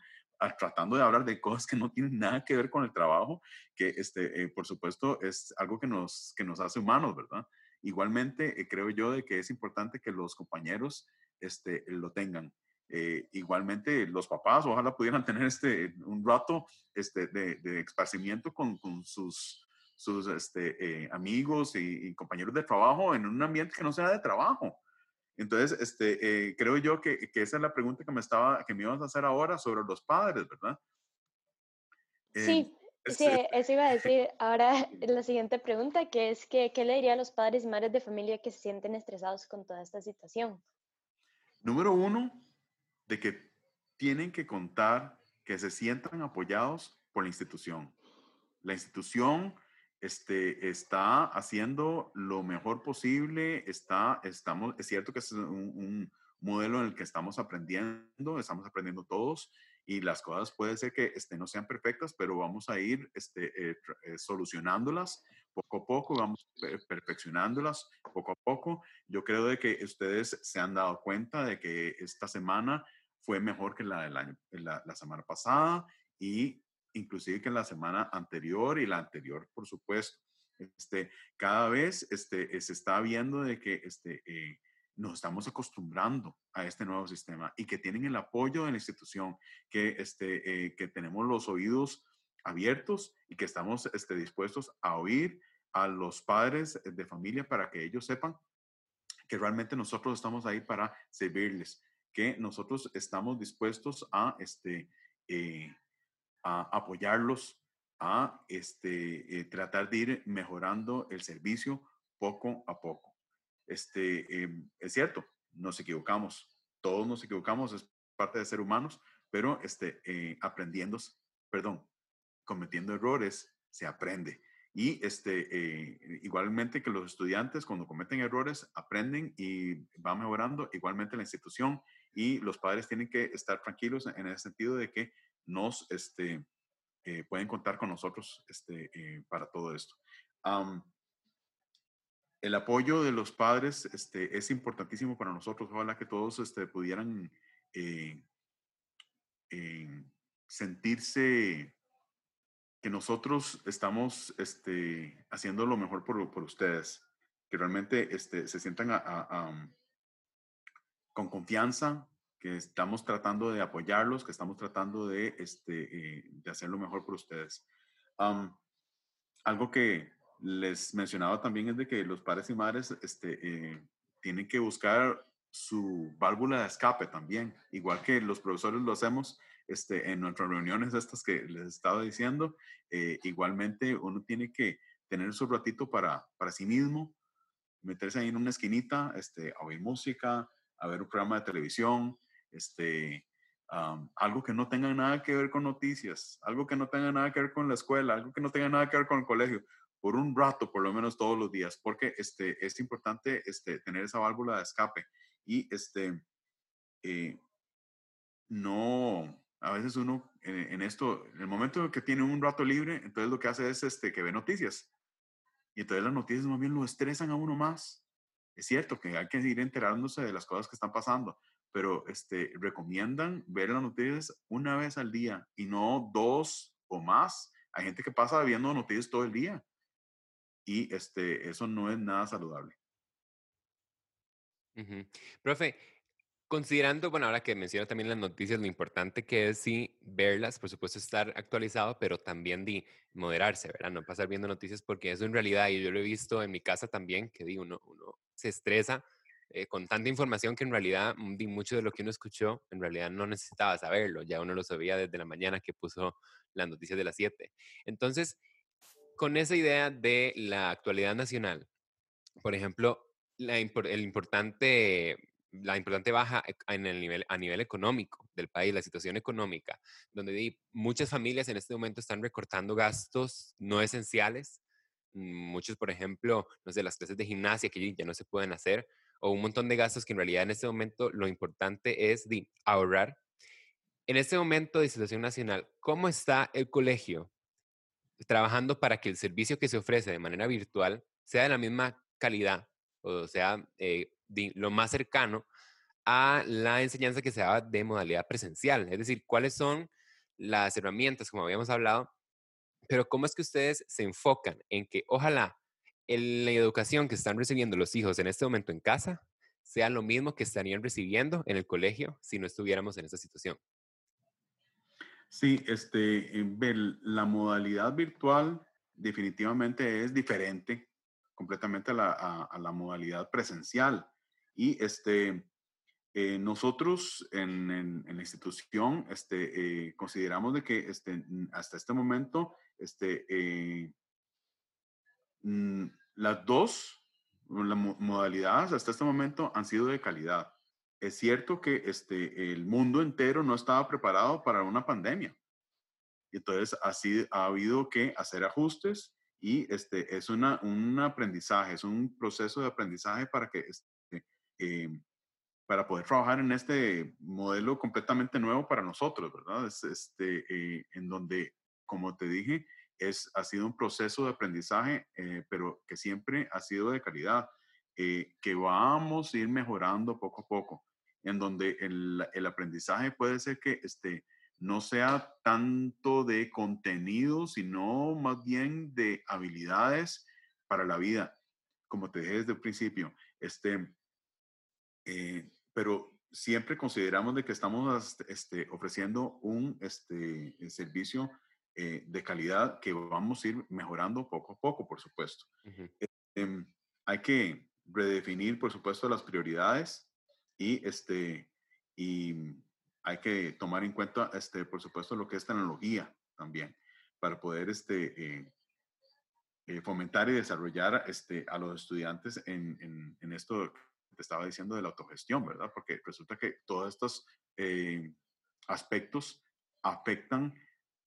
tratando de hablar de cosas que no tienen nada que ver con el trabajo, que este, eh, por supuesto es algo que nos, que nos hace humanos, ¿verdad? Igualmente, eh, creo yo de que es importante que los compañeros este, lo tengan. Eh, igualmente, los papás, ojalá pudieran tener este, un rato este, de, de esparcimiento con, con sus, sus este, amigos y, y, compañeros de trabajo en un ambiente que no sea de trabajo. Entonces, este, eh, creo yo que, que, esa es la pregunta que me, estaba, que me ibas a hacer ahora sobre los padres, ¿verdad? sí, sí, eso iba a decir. Ahora la siguiente pregunta, que es que, ¿qué le diría a los padres y madres de familia que se sienten estresados con toda esta situación? Número uno, de que tienen que contar que se sientan apoyados por la institución. La institución este, está haciendo lo mejor posible, está, estamos, es cierto que es un, modelo en el que estamos aprendiendo, estamos aprendiendo todos y las cosas puede ser que este, no sean perfectas, pero vamos a ir este, eh, eh, solucionándolas poco a poco, vamos perfeccionándolas poco a poco. Yo creo de que ustedes se han dado cuenta de que esta semana fue mejor que la del año, la, la semana pasada y inclusive que en la semana anterior y la anterior, por supuesto. Este, cada vez este, se está viendo de que este, eh, nos estamos acostumbrando a este nuevo sistema y que tienen el apoyo de la institución, que, este, eh, que tenemos los oídos abiertos y que estamos este, dispuestos a oír a los padres de familia para que ellos sepan que realmente nosotros estamos ahí para servirles, que nosotros estamos dispuestos a este, eh, a apoyarlos, a este, eh, tratar de ir mejorando el servicio poco a poco. Este, em, es cierto, nos equivocamos, todos nos equivocamos, es parte de ser humanos, pero este, eh, aprendiendo, perdón, cometiendo errores, se aprende. Y este, eh, igualmente que los estudiantes cuando cometen errores aprenden y van mejorando, igualmente la institución y los padres tienen que estar tranquilos en el sentido de que nos este, eh, pueden contar con nosotros este, eh, para todo esto. el apoyo de los padres este, es importantísimo para nosotros. Ojalá que todos este, pudieran eh, sentirse que nosotros estamos este, haciendo lo mejor por, ustedes, que realmente este, se sientan con confianza, que estamos tratando de apoyarlos, que estamos tratando de, este, eh, de hacer lo mejor por ustedes. algo que les mencionaba también es de que los padres y madres este, eh, tienen que buscar su válvula de escape también, igual que los profesores lo hacemos, este, en nuestras reuniones estas que les estaba diciendo, eh, igualmente uno tiene que tener su ratito para, para sí mismo, meterse ahí en una esquinita, este, a oír música, a ver un programa de televisión, este, algo que no tenga nada que ver con noticias, algo que no tenga nada que ver con la escuela, algo que no tenga nada que ver con el colegio, por un rato, por lo menos todos los días, porque este, es importante este, tener esa válvula de escape. Y este, eh, no, a veces uno en, esto, en el momento que tiene un rato libre, entonces lo que hace es este, que ve noticias. Y entonces las noticias más bien lo estresan a uno más. Es cierto que hay que ir enterándose de las cosas que están pasando, pero este, recomiendan ver las noticias una vez al día y no dos o más. Hay gente que pasa viendo noticias todo el día y este, eso no es nada saludable. Profe, considerando, bueno, ahora que menciona también las noticias, lo importante que es sí verlas, por supuesto estar actualizado, pero también de moderarse, ¿verdad? No pasar viendo noticias porque eso en realidad, y yo lo he visto en mi casa también, que uno, uno se estresa eh, con tanta información que en realidad mm, mucho de lo que uno escuchó, en realidad no necesitaba saberlo, ya uno lo sabía desde la mañana que puso las noticias de las 7. Entonces, con esa idea de la actualidad nacional, por ejemplo, la, el importante, la importante baja en el nivel, a nivel económico del país, la situación económica, donde muchas familias en este momento están recortando gastos no esenciales, muchos, por ejemplo, no sé, las clases de gimnasia que ya no se pueden hacer, o un montón de gastos que en realidad en este momento lo importante es de ahorrar. En este momento de situación nacional, ¿cómo está el colegio trabajando para que el servicio que se ofrece de manera virtual sea de la misma calidad, o sea, eh, lo más cercano a la enseñanza que se daba de modalidad presencial? Es decir, ¿cuáles son las herramientas, como habíamos hablado, pero cómo es que ustedes se enfocan en que ojalá la educación que están recibiendo los hijos en este momento en casa sea lo mismo que estarían recibiendo en el colegio si no estuviéramos en esa situación. Sí, este, la modalidad virtual definitivamente es diferente completamente a la, modalidad presencial. Y este, eh, nosotros en, la institución este, eh, consideramos de que este, hasta este momento este, eh, Mm, las dos modalidades hasta este momento han sido de calidad. Es cierto que este, el mundo entero no estaba preparado para una pandemia. Entonces, así ha habido que hacer ajustes y este, es una, un aprendizaje, es un proceso de aprendizaje para que este, em, para poder trabajar en este modelo completamente nuevo para nosotros, ¿verdad? Es, este, eh, en donde, como te dije, es, ha sido un proceso de aprendizaje, eh, pero que siempre ha sido de calidad, eh, que vamos a ir mejorando poco a poco, en donde el, aprendizaje puede ser que este, no sea tanto de contenido, sino más bien de habilidades para la vida, como te dije desde el principio. Este, eh, pero siempre consideramos de que estamos este, ofreciendo un este, servicio eh, de calidad que vamos a ir mejorando poco a poco, por supuesto. Em, hay que redefinir, por supuesto, las prioridades y, este, y hay que tomar en cuenta, este, por supuesto, lo que es tecnología también, para poder este, eh, eh, fomentar y desarrollar este, a los estudiantes en, en, en, esto que te estaba diciendo de la autogestión, ¿verdad? Porque resulta que todos estos aspectos afectan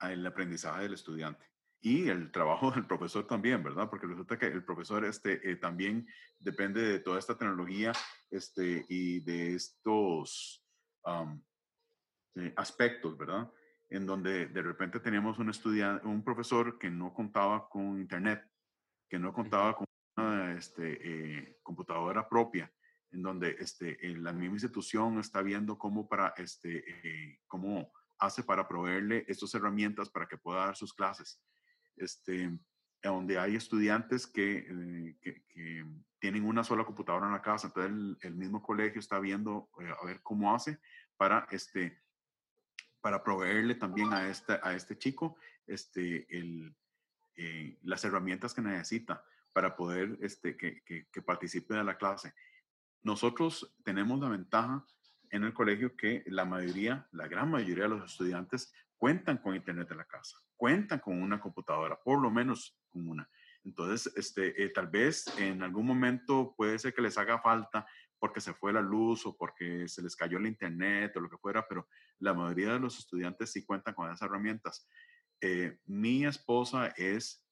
el aprendizaje del estudiante y el trabajo del profesor también, ¿verdad? Porque resulta que el profesor este, eh, también depende de toda esta tecnología este, y de estos eh, aspectos, ¿verdad? En donde de repente teníamos un estudiante, un profesor que no contaba con internet, que no contaba con una este, eh, computadora propia, en donde este, la misma institución está viendo cómo para, este, cómo hace para proveerle estas herramientas para que pueda dar sus clases. Este, donde hay estudiantes que, eh, que, tienen una sola computadora en la casa, entonces el, mismo colegio está viendo eh, a ver cómo hace para, este, para proveerle también a este, a este chico este, el, eh, las herramientas que necesita para poder este, que, que participe de la clase. Nosotros tenemos la ventaja en el colegio que la mayoría, la gran mayoría de los estudiantes cuentan con internet en la casa, cuentan con una computadora, por lo menos con una. Entonces, este, eh, tal vez en algún momento puede ser que les haga falta porque se fue la luz o porque se les cayó el internet o lo que fuera, pero la mayoría de los estudiantes sí cuentan con esas herramientas. Eh, mi esposa es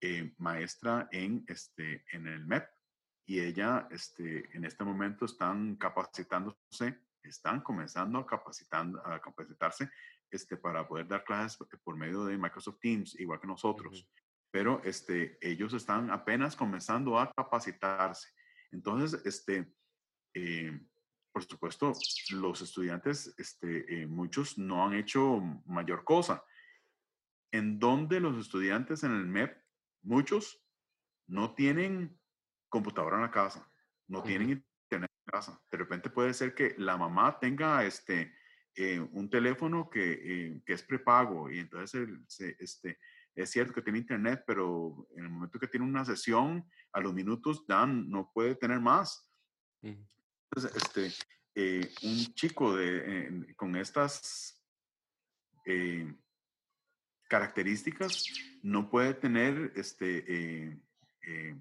eh, maestra en, este, en el MEP y ella este, en este momento están capacitándose, están comenzando a, capacitando, a capacitarse este, para poder dar clases por medio de Microsoft Teams, igual que nosotros. Pero este, ellos están apenas comenzando a capacitarse. Entonces, este, eh, por supuesto, los estudiantes, este, eh, muchos no han hecho mayor cosa. En donde los estudiantes en el MEP, muchos no tienen computadora en la casa, no tienen internet en casa. De repente puede ser que la mamá tenga este, eh, un teléfono que, que, es prepago y entonces este, es cierto que tiene internet, pero en el momento que tiene una sesión, a los minutos dan, no puede tener más. Entonces, este, eh, un chico de, con estas eh, características no puede tener este, eh,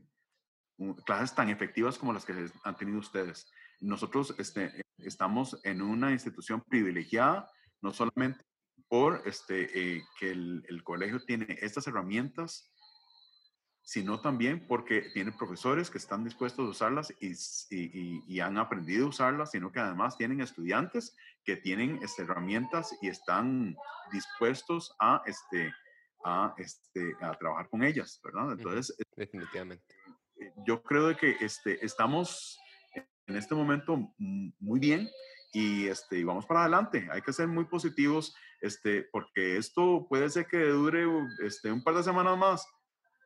clases tan efectivas como las que han tenido ustedes. Nosotros este, estamos en una institución privilegiada, no solamente por este, que el, el colegio tiene estas herramientas sino también porque tiene profesores que están dispuestos a usarlas y, han aprendido a usarlas, sino que además tienen estudiantes que tienen este, herramientas y están dispuestos a, este, a, este, a trabajar con ellas, ¿verdad? Entonces, definitivamente. Eh, yo creo que este, estamos en este momento muy bien y este, vamos para adelante. Hay que ser muy positivos este, porque esto puede ser que dure este, un par de semanas más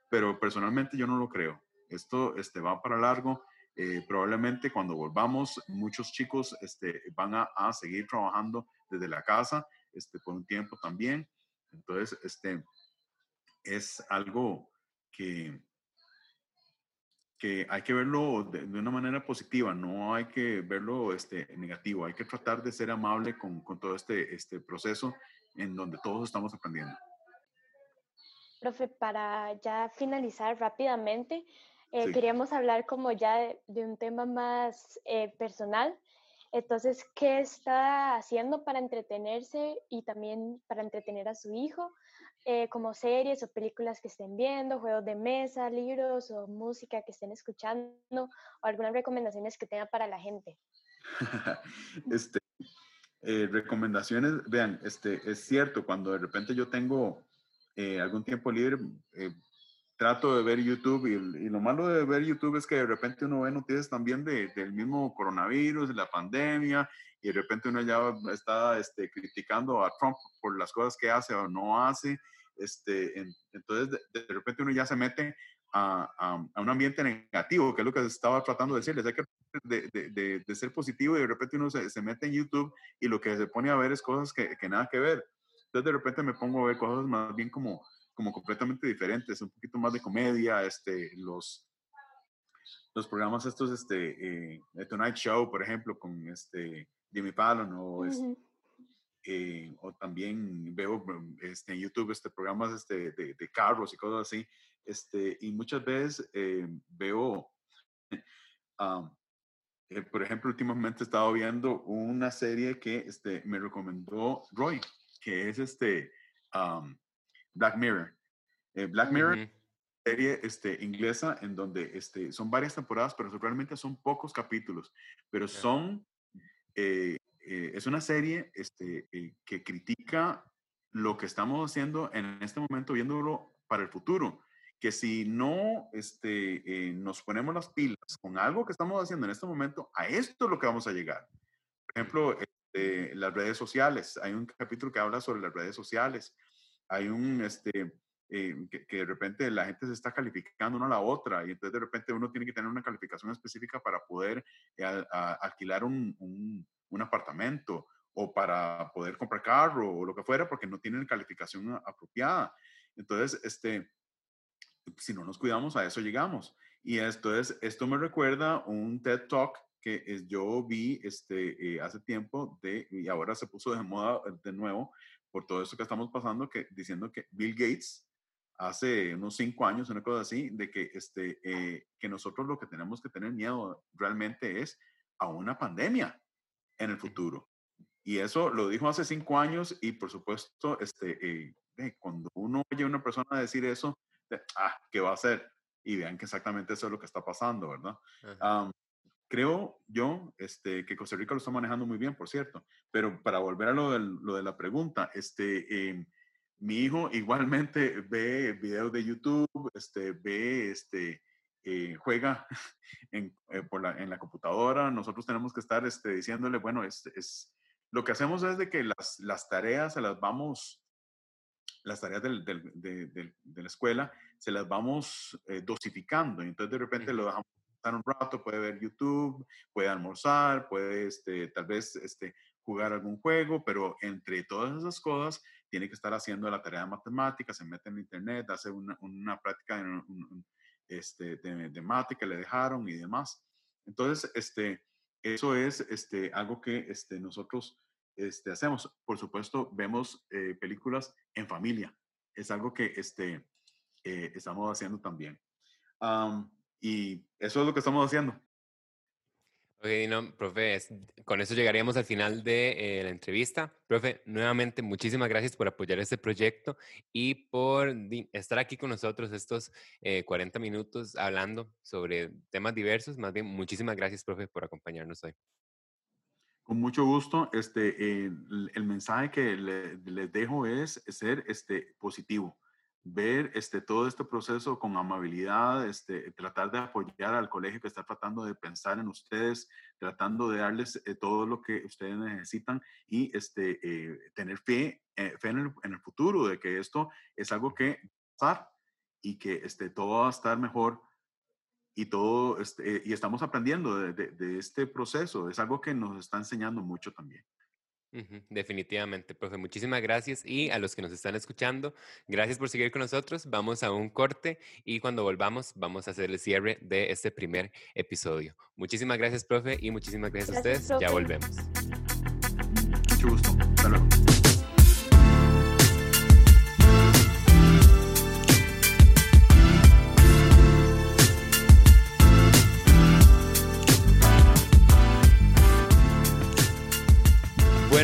pero personalmente yo no lo creo. Esto este, va para largo. Eh, probablemente cuando volvamos, muchos chicos este, van a, a, seguir trabajando desde la casa este, por un tiempo también. Entonces, este, es algo que, que hay que verlo de, una manera positiva, no hay que verlo este, negativo, hay que tratar de ser amable con, con todo este, este proceso en donde todos estamos aprendiendo. Profe, para ya finalizar rápidamente, eh, queríamos hablar como ya de, un tema más eh, personal. Entonces, ¿qué está haciendo para entretenerse y también para entretener a su hijo? Eh, como series o películas que estén viendo, juegos de mesa, libros o música que estén escuchando o algunas recomendaciones que tenga para la gente. este, recomendaciones, vean, este, es cierto, cuando de repente yo tengo eh, algún tiempo libre, eh, trato de ver YouTube y, lo malo de ver YouTube es que de repente uno ve noticias también de, del mismo coronavirus, de la pandemia, y de repente uno ya está este, criticando a Trump por las cosas que hace o no hace. Este, entonces, de, repente uno ya se mete a, a, un ambiente negativo, que es lo que estaba tratando de decirles. Hay que de, de, ser positivo y de repente uno se, se, mete en YouTube y lo que se pone a ver es cosas que, que nada que ver. Entonces de repente me pongo a ver cosas más bien como, como completamente diferentes, un poquito más de comedia, este, los, los programas estos, este, eh, The Tonight Show, por ejemplo, con este Jimmy Fallon o, eh, o también veo este, en YouTube este, programas este, de, de, carros y cosas así, este, y muchas veces eh, veo, por ejemplo, últimamente he estado viendo una serie que este, me recomendó Roy, que es este Black Mirror. Eh, Black Mirror, serie este, inglesa en donde este, son varias temporadas, pero realmente son pocos capítulos, pero son, eh, eh, es una serie este, que critica lo que estamos haciendo en este momento, viéndolo para el futuro que si no este, nos ponemos las pilas con algo que estamos haciendo en este momento, a esto es lo que vamos a llegar. Por ejemplo, de las redes sociales. Hay un capítulo que habla sobre las redes sociales. Hay un, este, eh, que, de repente la gente se está calificando una a la otra y entonces de repente uno tiene que tener una calificación específica para poder eh, alquilar un, un, apartamento o para poder comprar carro o lo que fuera porque no tienen calificación apropiada. Entonces, este, si no nos cuidamos, a eso llegamos. Y esto, es, esto me recuerda un TED Talk que es, yo vi este, eh, hace tiempo de, y ahora se puso de moda de nuevo por todo esto que estamos pasando, que diciendo que Bill Gates hace unos cinco años, una cosa así, de que, este, eh, que nosotros lo que tenemos que tener miedo realmente es a una pandemia en el futuro. Y eso lo dijo hace cinco años y por supuesto, este, eh, cuando uno oye a una persona decir eso, ah, ¿qué va a hacer? Y vean que exactamente eso es lo que está pasando, ¿verdad? creo yo este, que Costa Rica lo está manejando muy bien, por cierto. Pero para volver a lo, lo de la pregunta, este, em, mi hijo igualmente ve videos de YouTube, este, ve, este, eh, juega en, eh, por la, en la computadora. Nosotros tenemos que estar este, diciéndole, bueno, es, es, lo que hacemos es de que las, las tareas se las vamos, las tareas del, del, de, de, la escuela, se las vamos eh, dosificando. Y entonces de repente lo dejamos un rato, puede ver YouTube, puede almorzar, puede este, tal vez este, jugar algún juego, pero entre todas esas cosas tiene que estar haciendo la tarea de matemáticas, se mete en internet, hace una, una práctica de, este, de, de mate que le dejaron y demás. Entonces, este, eso es este, algo que este, nosotros este, hacemos. Por supuesto, vemos eh, películas en familia. Es algo que este, eh, estamos haciendo también. Y eso es lo que estamos haciendo. Ok, no, profe, con eso llegaríamos al final de eh, la entrevista. Profe, nuevamente, muchísimas gracias por apoyar este proyecto y por estar aquí con nosotros estos 40 eh, minutos hablando sobre temas diversos. Más bien, muchísimas gracias, profe, por acompañarnos hoy. Con mucho gusto. Este, el, el mensaje que les dejo es ser este, positivo ver este, todo este proceso con amabilidad, este, tratar de apoyar al colegio que está tratando de pensar en ustedes, tratando de darles eh, todo lo que ustedes necesitan y este, eh, tener fe, eh, fe en, el, futuro de que esto es algo que va a pasar y que este, todo va a estar mejor y todo, este, y estamos aprendiendo de, de este proceso. Es algo que nos está enseñando mucho también definitivamente, profe. Muchísimas gracias. Y a los que nos están escuchando, gracias por seguir con nosotros. Vamos a un corte y cuando volvamos vamos a hacer el cierre de este primer episodio. Muchísimas gracias, profe, y muchísimas gracias, a ustedes. Ya volvemos. Mucho gusto.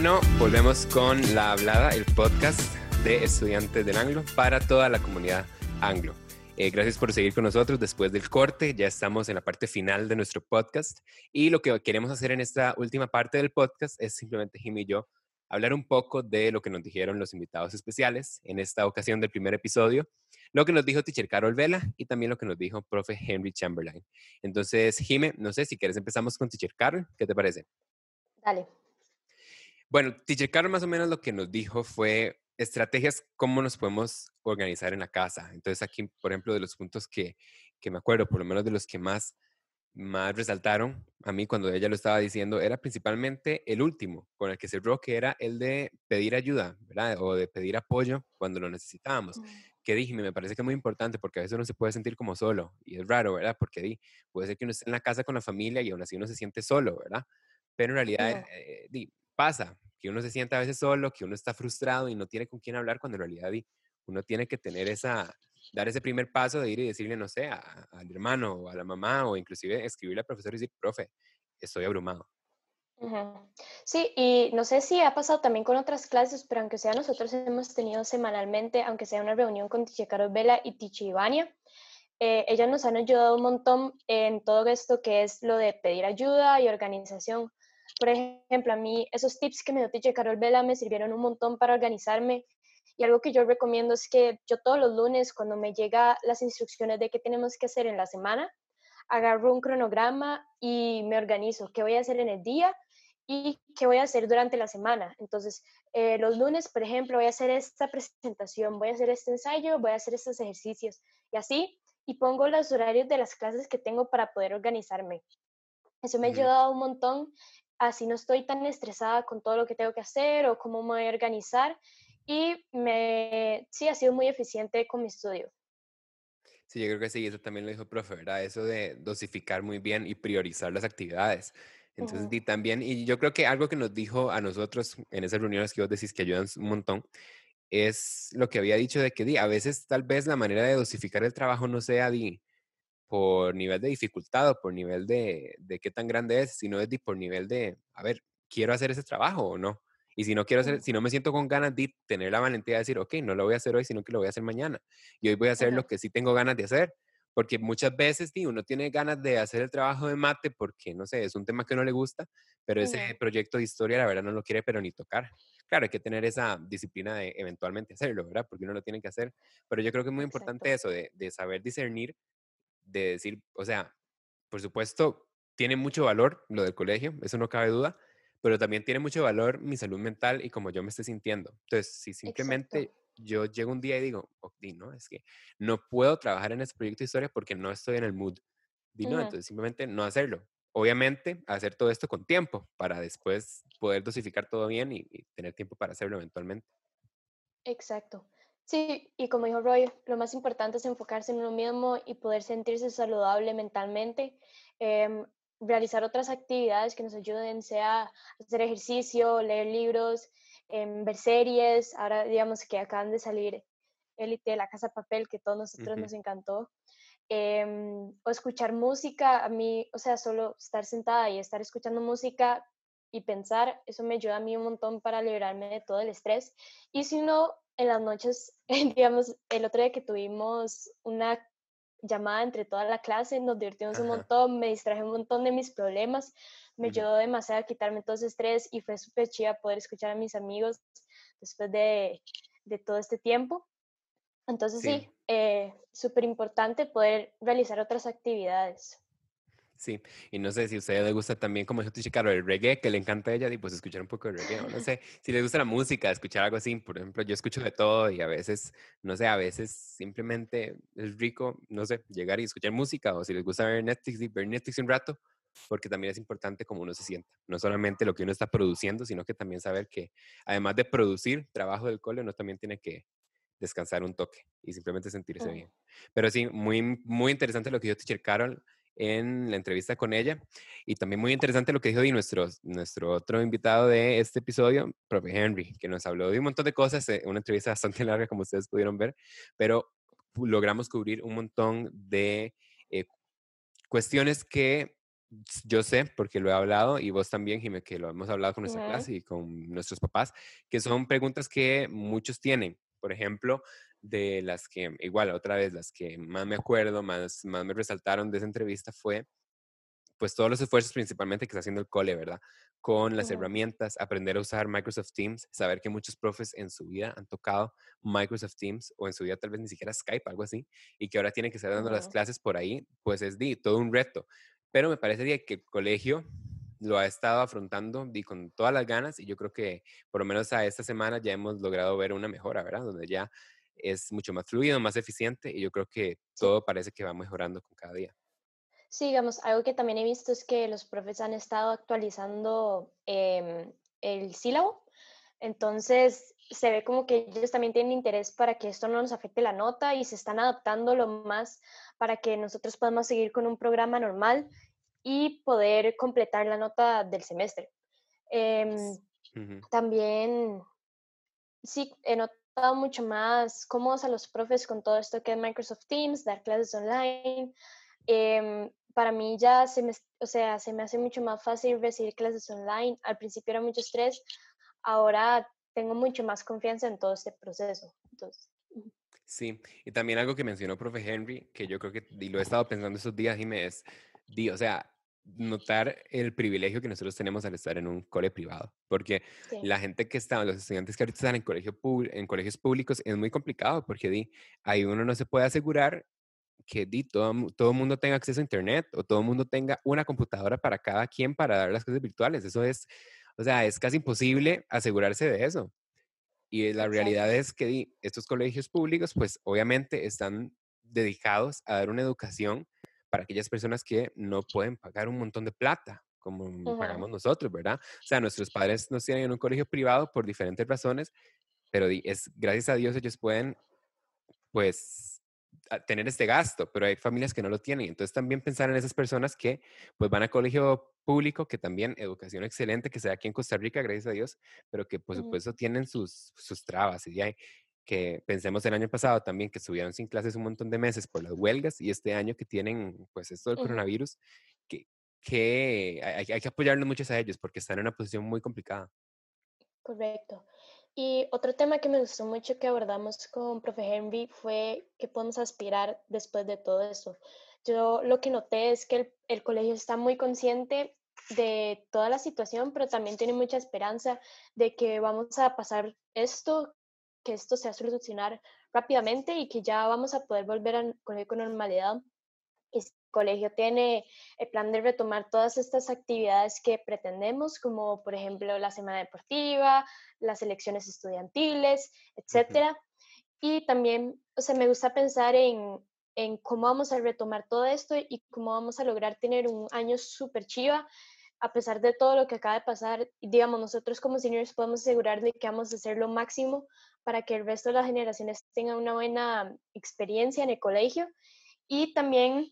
Bueno, volvemos con La Hablada, el podcast de estudiantes del anglo para toda la comunidad anglo. Eh, gracias por seguir con nosotros después del corte. Ya estamos en la parte final de nuestro podcast y lo que queremos hacer en esta última parte del podcast es simplemente Jimmy y yo hablar un poco de lo que nos dijeron los invitados especiales en esta ocasión del primer episodio, lo que nos dijo Teacher Carol Vela y también lo que nos dijo profe Henry Chamberlain. Entonces, Jimmy, no sé si quieres empezamos con Teacher Carol, ¿qué te parece? Dale. Bueno, Teacher Carol más o menos lo que nos dijo fue estrategias, cómo nos podemos organizar en la casa. Entonces aquí, por ejemplo, de los puntos que, que me acuerdo, por lo menos de los que más, más resaltaron a mí cuando ella lo estaba diciendo, era principalmente el último, con el que cerró, que era el de pedir ayuda, ¿verdad? O de pedir apoyo cuando lo necesitábamos. Mm. Que dije, me parece que es muy importante porque a veces uno se puede sentir como solo y es raro, ¿verdad? Porque di, puede ser que uno esté en la casa con la familia y aún así uno se siente solo, ¿verdad? Pero en realidad, eh, di, pasa, que uno se siente a veces solo, que uno está frustrado y no tiene con quién hablar, cuando en realidad uno tiene que tener esa, dar ese primer paso de ir y decirle, no sé, al hermano o a la mamá o inclusive escribirle al profesor y decir, profe, estoy abrumado. Sí, y no sé si ha pasado también con otras clases, pero aunque sea nosotros hemos tenido semanalmente, aunque sea una reunión con Tiche Carol Vela y Tiche Ivania, eh, ellas nos han ayudado un montón en todo esto que es lo de pedir ayuda y organización. Por ejemplo, a mí esos tips que me dio Tiche Carol Vela me sirvieron un montón para organizarme y algo que yo recomiendo es que yo todos los lunes cuando me llega las instrucciones de qué tenemos que hacer en la semana, agarro un cronograma y me organizo qué voy a hacer en el día y qué voy a hacer durante la semana. Entonces, eh, los lunes, por ejemplo, voy a hacer esta presentación, voy a hacer este ensayo, voy a hacer estos ejercicios y así, y pongo los horarios de las clases que tengo para poder organizarme. Eso me ha ayudado un montón así no estoy tan estresada con todo lo que tengo que hacer o cómo me voy a organizar y me, sí, ha sido muy eficiente con mi estudio. Sí, yo creo que sí, eso también lo dijo el profe, ¿verdad? Eso de dosificar muy bien y priorizar las actividades. Entonces, y también, y yo creo que algo que nos dijo a nosotros en esas reuniones que vos decís que ayudan un montón, es lo que había dicho de que di, a veces tal vez la manera de dosificar el trabajo no sea di, por nivel de dificultad o por nivel de, de qué tan grande es, sino es por nivel de, a ver, ¿quiero hacer ese trabajo o no? Y si no quiero hacer, si no me siento con ganas de tener la valentía de decir, ok, no lo voy a hacer hoy, sino que lo voy a hacer mañana. Y hoy voy a hacer lo que sí tengo ganas de hacer. Porque muchas veces, sí, uno tiene ganas de hacer el trabajo de mate porque, no sé, es un tema que no le gusta, pero ese proyecto de historia, la verdad, no lo quiere, pero ni tocar. Claro, hay que tener esa disciplina de eventualmente hacerlo, ¿verdad? Porque uno lo tiene que hacer. Pero yo creo que es muy importante eso, de, de saber discernir, de decir, o sea, por supuesto, tiene mucho valor lo del colegio, eso no cabe duda, pero también tiene mucho valor mi salud mental y como yo me esté sintiendo. Entonces, si simplemente yo llego un día y digo, oh, no, es que no puedo trabajar en este proyecto de historia porque no estoy en el mood. Di, no, entonces simplemente no hacerlo. Obviamente, hacer todo esto con tiempo para después poder dosificar todo bien y, tener tiempo para hacerlo eventualmente. Exacto. Sí, y como dijo Roy, lo más importante es enfocarse en uno mismo y poder sentirse saludable mentalmente. Eh, realizar otras actividades que nos ayuden, sea hacer ejercicio, leer libros, em, ver series. Ahora, digamos que acaban de salir Élite de la Casa Papel, que a todos nosotros nos encantó. Em, o escuchar música, a mí, o sea, solo estar sentada y estar escuchando música y pensar, eso me ayuda a mí un montón para liberarme de todo el estrés. Y si no, en las noches, digamos, el otro día que tuvimos una llamada entre toda la clase, nos divertimos un montón, me distraje un montón de mis problemas, me ayudó demasiado a quitarme todo ese estrés y fue súper chida poder escuchar a mis amigos después de, de todo este tiempo. Entonces sí, eh, súper importante poder realizar otras actividades. Sí, y no sé si a ustedes les gusta también, como dijo Caro, el reggae, que le encanta a ella, y pues escuchar un poco de reggae, no sé, si les gusta la música, escuchar algo así, por ejemplo, yo escucho de todo y a veces, no sé, a veces simplemente es rico, no sé, llegar y escuchar música, o si les gusta ver Netflix y ver Netflix un rato, porque también es importante cómo uno se sienta, no solamente lo que uno está produciendo, sino que también saber que además de producir trabajo del cole, uno también tiene que descansar un toque y simplemente sentirse bien. Pero sí, muy, muy interesante lo que dijo Teacher Carol en la entrevista con ella. Y también muy interesante lo que dijo de nuestro, nuestro otro invitado de este episodio, profe Henry, que nos habló de un montón de cosas, eh, una entrevista bastante larga como ustedes pudieron ver, pero logramos cubrir un montón de eh, cuestiones que yo sé, porque lo he hablado, y vos también, Jiménez, que lo hemos hablado con nuestra clase y con nuestros papás, que son preguntas que muchos tienen. Por ejemplo, de las que, igual, otra vez, las que más me acuerdo, más, más me resaltaron de esa entrevista fue, pues, todos los esfuerzos principalmente que está haciendo el cole, ¿verdad? Con las herramientas, aprender a usar Microsoft Teams, saber que muchos profes en su vida han tocado Microsoft Teams o en su vida tal vez ni siquiera Skype, algo así, y que ahora tienen que estar dando las clases por ahí, pues es di, todo un reto. Pero me parece que el colegio lo ha estado afrontando di, con todas las ganas y yo creo que por lo menos a esta semana ya hemos logrado ver una mejora, ¿verdad? Donde ya es mucho más fluido, más eficiente y yo creo que todo parece que va mejorando con cada día. Sí, digamos, algo que también he visto es que los profes han estado actualizando em, el sílabo, entonces se ve como que ellos también tienen interés para que esto no nos afecte la nota y se están adaptando lo más para que nosotros podamos seguir con un programa normal y poder completar la nota del semestre. Em, también, sí, he mucho más cómodos a los profes con todo esto que es Microsoft Teams, dar clases online. Em, para mí ya se me, o sea, se me hace mucho más fácil recibir clases online. Al principio era mucho estrés, ahora tengo mucho más confianza en todo este proceso. Entonces, Sí, y también algo que mencionó profe Henry, que yo creo que y lo he estado pensando estos días, Jiménez, di, o sea, notar el privilegio que nosotros tenemos al estar en un cole privado, porque la gente que está, los estudiantes que ahorita están en, colegio en colegios públicos, es muy complicado, porque di, ahí uno no se puede asegurar que di, todo el mundo tenga acceso a Internet o todo el mundo tenga una computadora para cada quien para dar las clases virtuales. Eso es, o sea, es casi imposible asegurarse de eso. Y la realidad es que di, estos colegios públicos, pues obviamente están dedicados a dar una educación para aquellas personas que no pueden pagar un montón de plata como pagamos nosotros, ¿verdad? O sea, nuestros padres nos tienen en un colegio privado por diferentes razones, pero es gracias a Dios ellos pueden, pues, tener este gasto, pero hay familias que no lo tienen. Entonces también pensar en esas personas que pues van a colegio público, que también educación excelente, que sea aquí en Costa Rica, gracias a Dios, pero que por supuesto tienen sus, sus trabas. Y hay que pensemos el año pasado también que estuvieron sin clases un montón de meses por las huelgas y este año que tienen pues esto del coronavirus, que, que hay, hay que apoyarnos mucho a ellos porque están en una posición muy complicada. Correcto. Y otro tema que me gustó mucho que abordamos con profe Henry fue qué podemos aspirar después de todo eso. Yo lo que noté es que el, el, colegio está muy consciente de toda la situación, pero también tiene mucha esperanza de que vamos a pasar esto, que esto se va a solucionar rápidamente y que ya vamos a poder volver al colegio con normalidad colegio tiene el plan de retomar todas estas actividades que pretendemos, como por ejemplo la semana deportiva, las elecciones estudiantiles, etcétera. Y también, o sea, me gusta pensar en, en cómo vamos a retomar todo esto y cómo vamos a lograr tener un año súper chiva a pesar de todo lo que acaba de pasar, digamos, nosotros como seniors podemos asegurar de que vamos a hacer lo máximo para que el resto de las generaciones tengan una buena experiencia en el colegio y también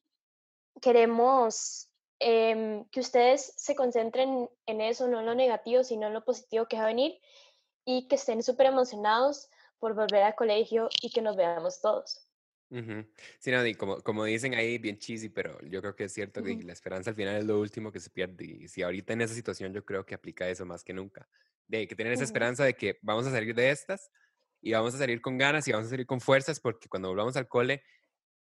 queremos em, que ustedes se concentren en eso, no en lo negativo, sino en lo positivo que va a venir y que estén súper emocionados por volver al colegio y que nos veamos todos. Sí, no, como, como dicen ahí, bien cheesy, pero yo creo que es cierto que la esperanza al final es lo último que se pierde. Y si ahorita en esa situación yo creo que aplica eso más que nunca. De que tener esa esperanza de que vamos a salir de estas y vamos a salir con ganas y vamos a salir con fuerzas porque cuando volvamos al cole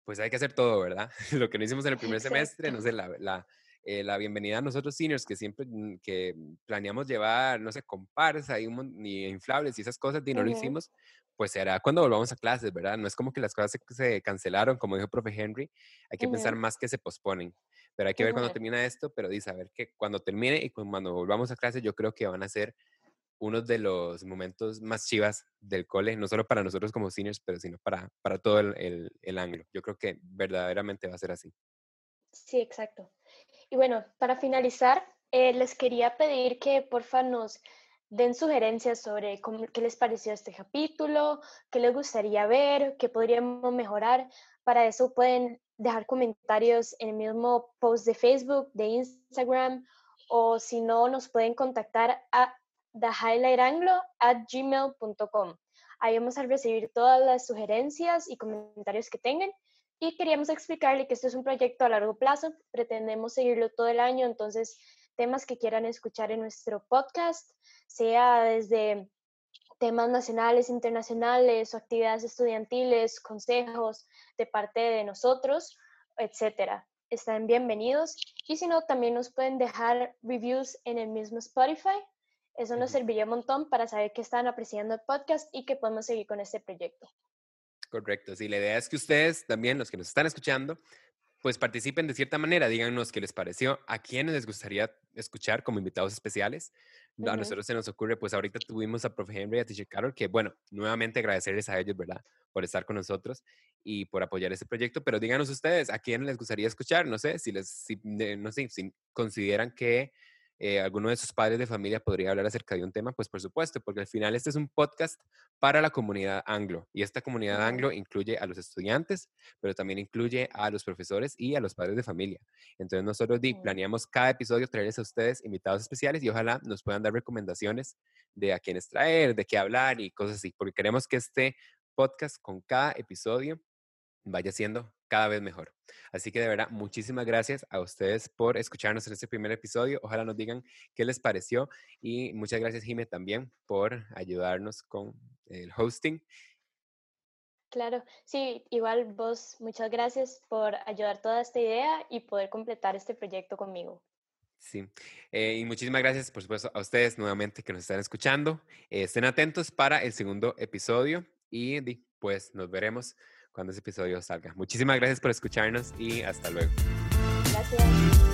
pues hay que hacer todo, ¿verdad? Lo que no hicimos en el primer semestre, no sé, la, la, eh, la, bienvenida a nosotros seniors, que siempre mm, que planeamos llevar, no sé, compares, ahí ni inflables y esas cosas, y no lo hicimos, pues será cuando volvamos a clases, ¿verdad? No es como que las cosas se, cancelaron, como dijo el profe Henry, hay que pensar más que se posponen, pero hay que ver cuando termina esto, pero dice, a ver que cuando termine y cuando volvamos a clases, yo creo que van a ser uno de los momentos más chivas del cole, no solo para nosotros como seniors, pero sino para, para todo el, el, el ángulo. Yo creo que verdaderamente va a ser así. Sí, exacto. Y bueno, para finalizar, eh, les quería pedir que porfa nos den sugerencias sobre cómo, qué les pareció este capítulo, qué les gustaría ver, qué podríamos mejorar. Para eso pueden dejar comentarios en el mismo post de Facebook, de Instagram, o si no, nos pueden contactar a gmail.com Ahí vamos a recibir todas las sugerencias y comentarios que tengan. Y queríamos explicarle que esto es un proyecto a largo plazo. Pretendemos seguirlo todo el año. Entonces, temas que quieran escuchar en nuestro podcast, sea desde temas nacionales, internacionales o actividades estudiantiles, consejos de parte de nosotros, etcétera. Están bienvenidos. Y si no, también nos pueden dejar reviews en el mismo Spotify eso nos serviría un montón para saber que están apreciando el podcast y que podemos seguir con este proyecto. Correcto, sí, la idea es que ustedes también, los que nos están escuchando, pues participen de cierta manera, díganos qué les pareció, a quiénes les gustaría escuchar como invitados especiales. A nosotros se nos ocurre, pues ahorita tuvimos a Profe Henry y a Teacher Carol, que bueno, nuevamente agradecerles a ellos, ¿verdad? Por estar con nosotros y por apoyar este proyecto, pero díganos ustedes, ¿a quién les gustaría escuchar? No sé, si les, si, no sé, si consideran que eh, alguno de sus padres de familia podría hablar acerca de un tema, pues por supuesto, porque al final este es un podcast para la comunidad anglo y esta comunidad anglo incluye a los estudiantes, pero también incluye a los profesores y a los padres de familia. Entonces nosotros planeamos cada episodio traerles a ustedes invitados especiales y ojalá nos puedan dar recomendaciones de a quiénes traer, de qué hablar y cosas así, porque queremos que este podcast con cada episodio vaya siendo cada vez mejor. Así que de verdad, muchísimas gracias a ustedes por escucharnos en este primer episodio. Ojalá nos digan qué les pareció y muchas gracias, Jime, también por ayudarnos con el hosting. Claro, sí, igual vos, muchas gracias por ayudar toda esta idea y poder completar este proyecto conmigo. Sí, eh, y muchísimas gracias, por supuesto, a ustedes nuevamente que nos están escuchando. estén atentos para el segundo episodio y pues nos veremos cuando ese episodio salga. Muchísimas gracias por escucharnos y hasta luego. Gracias.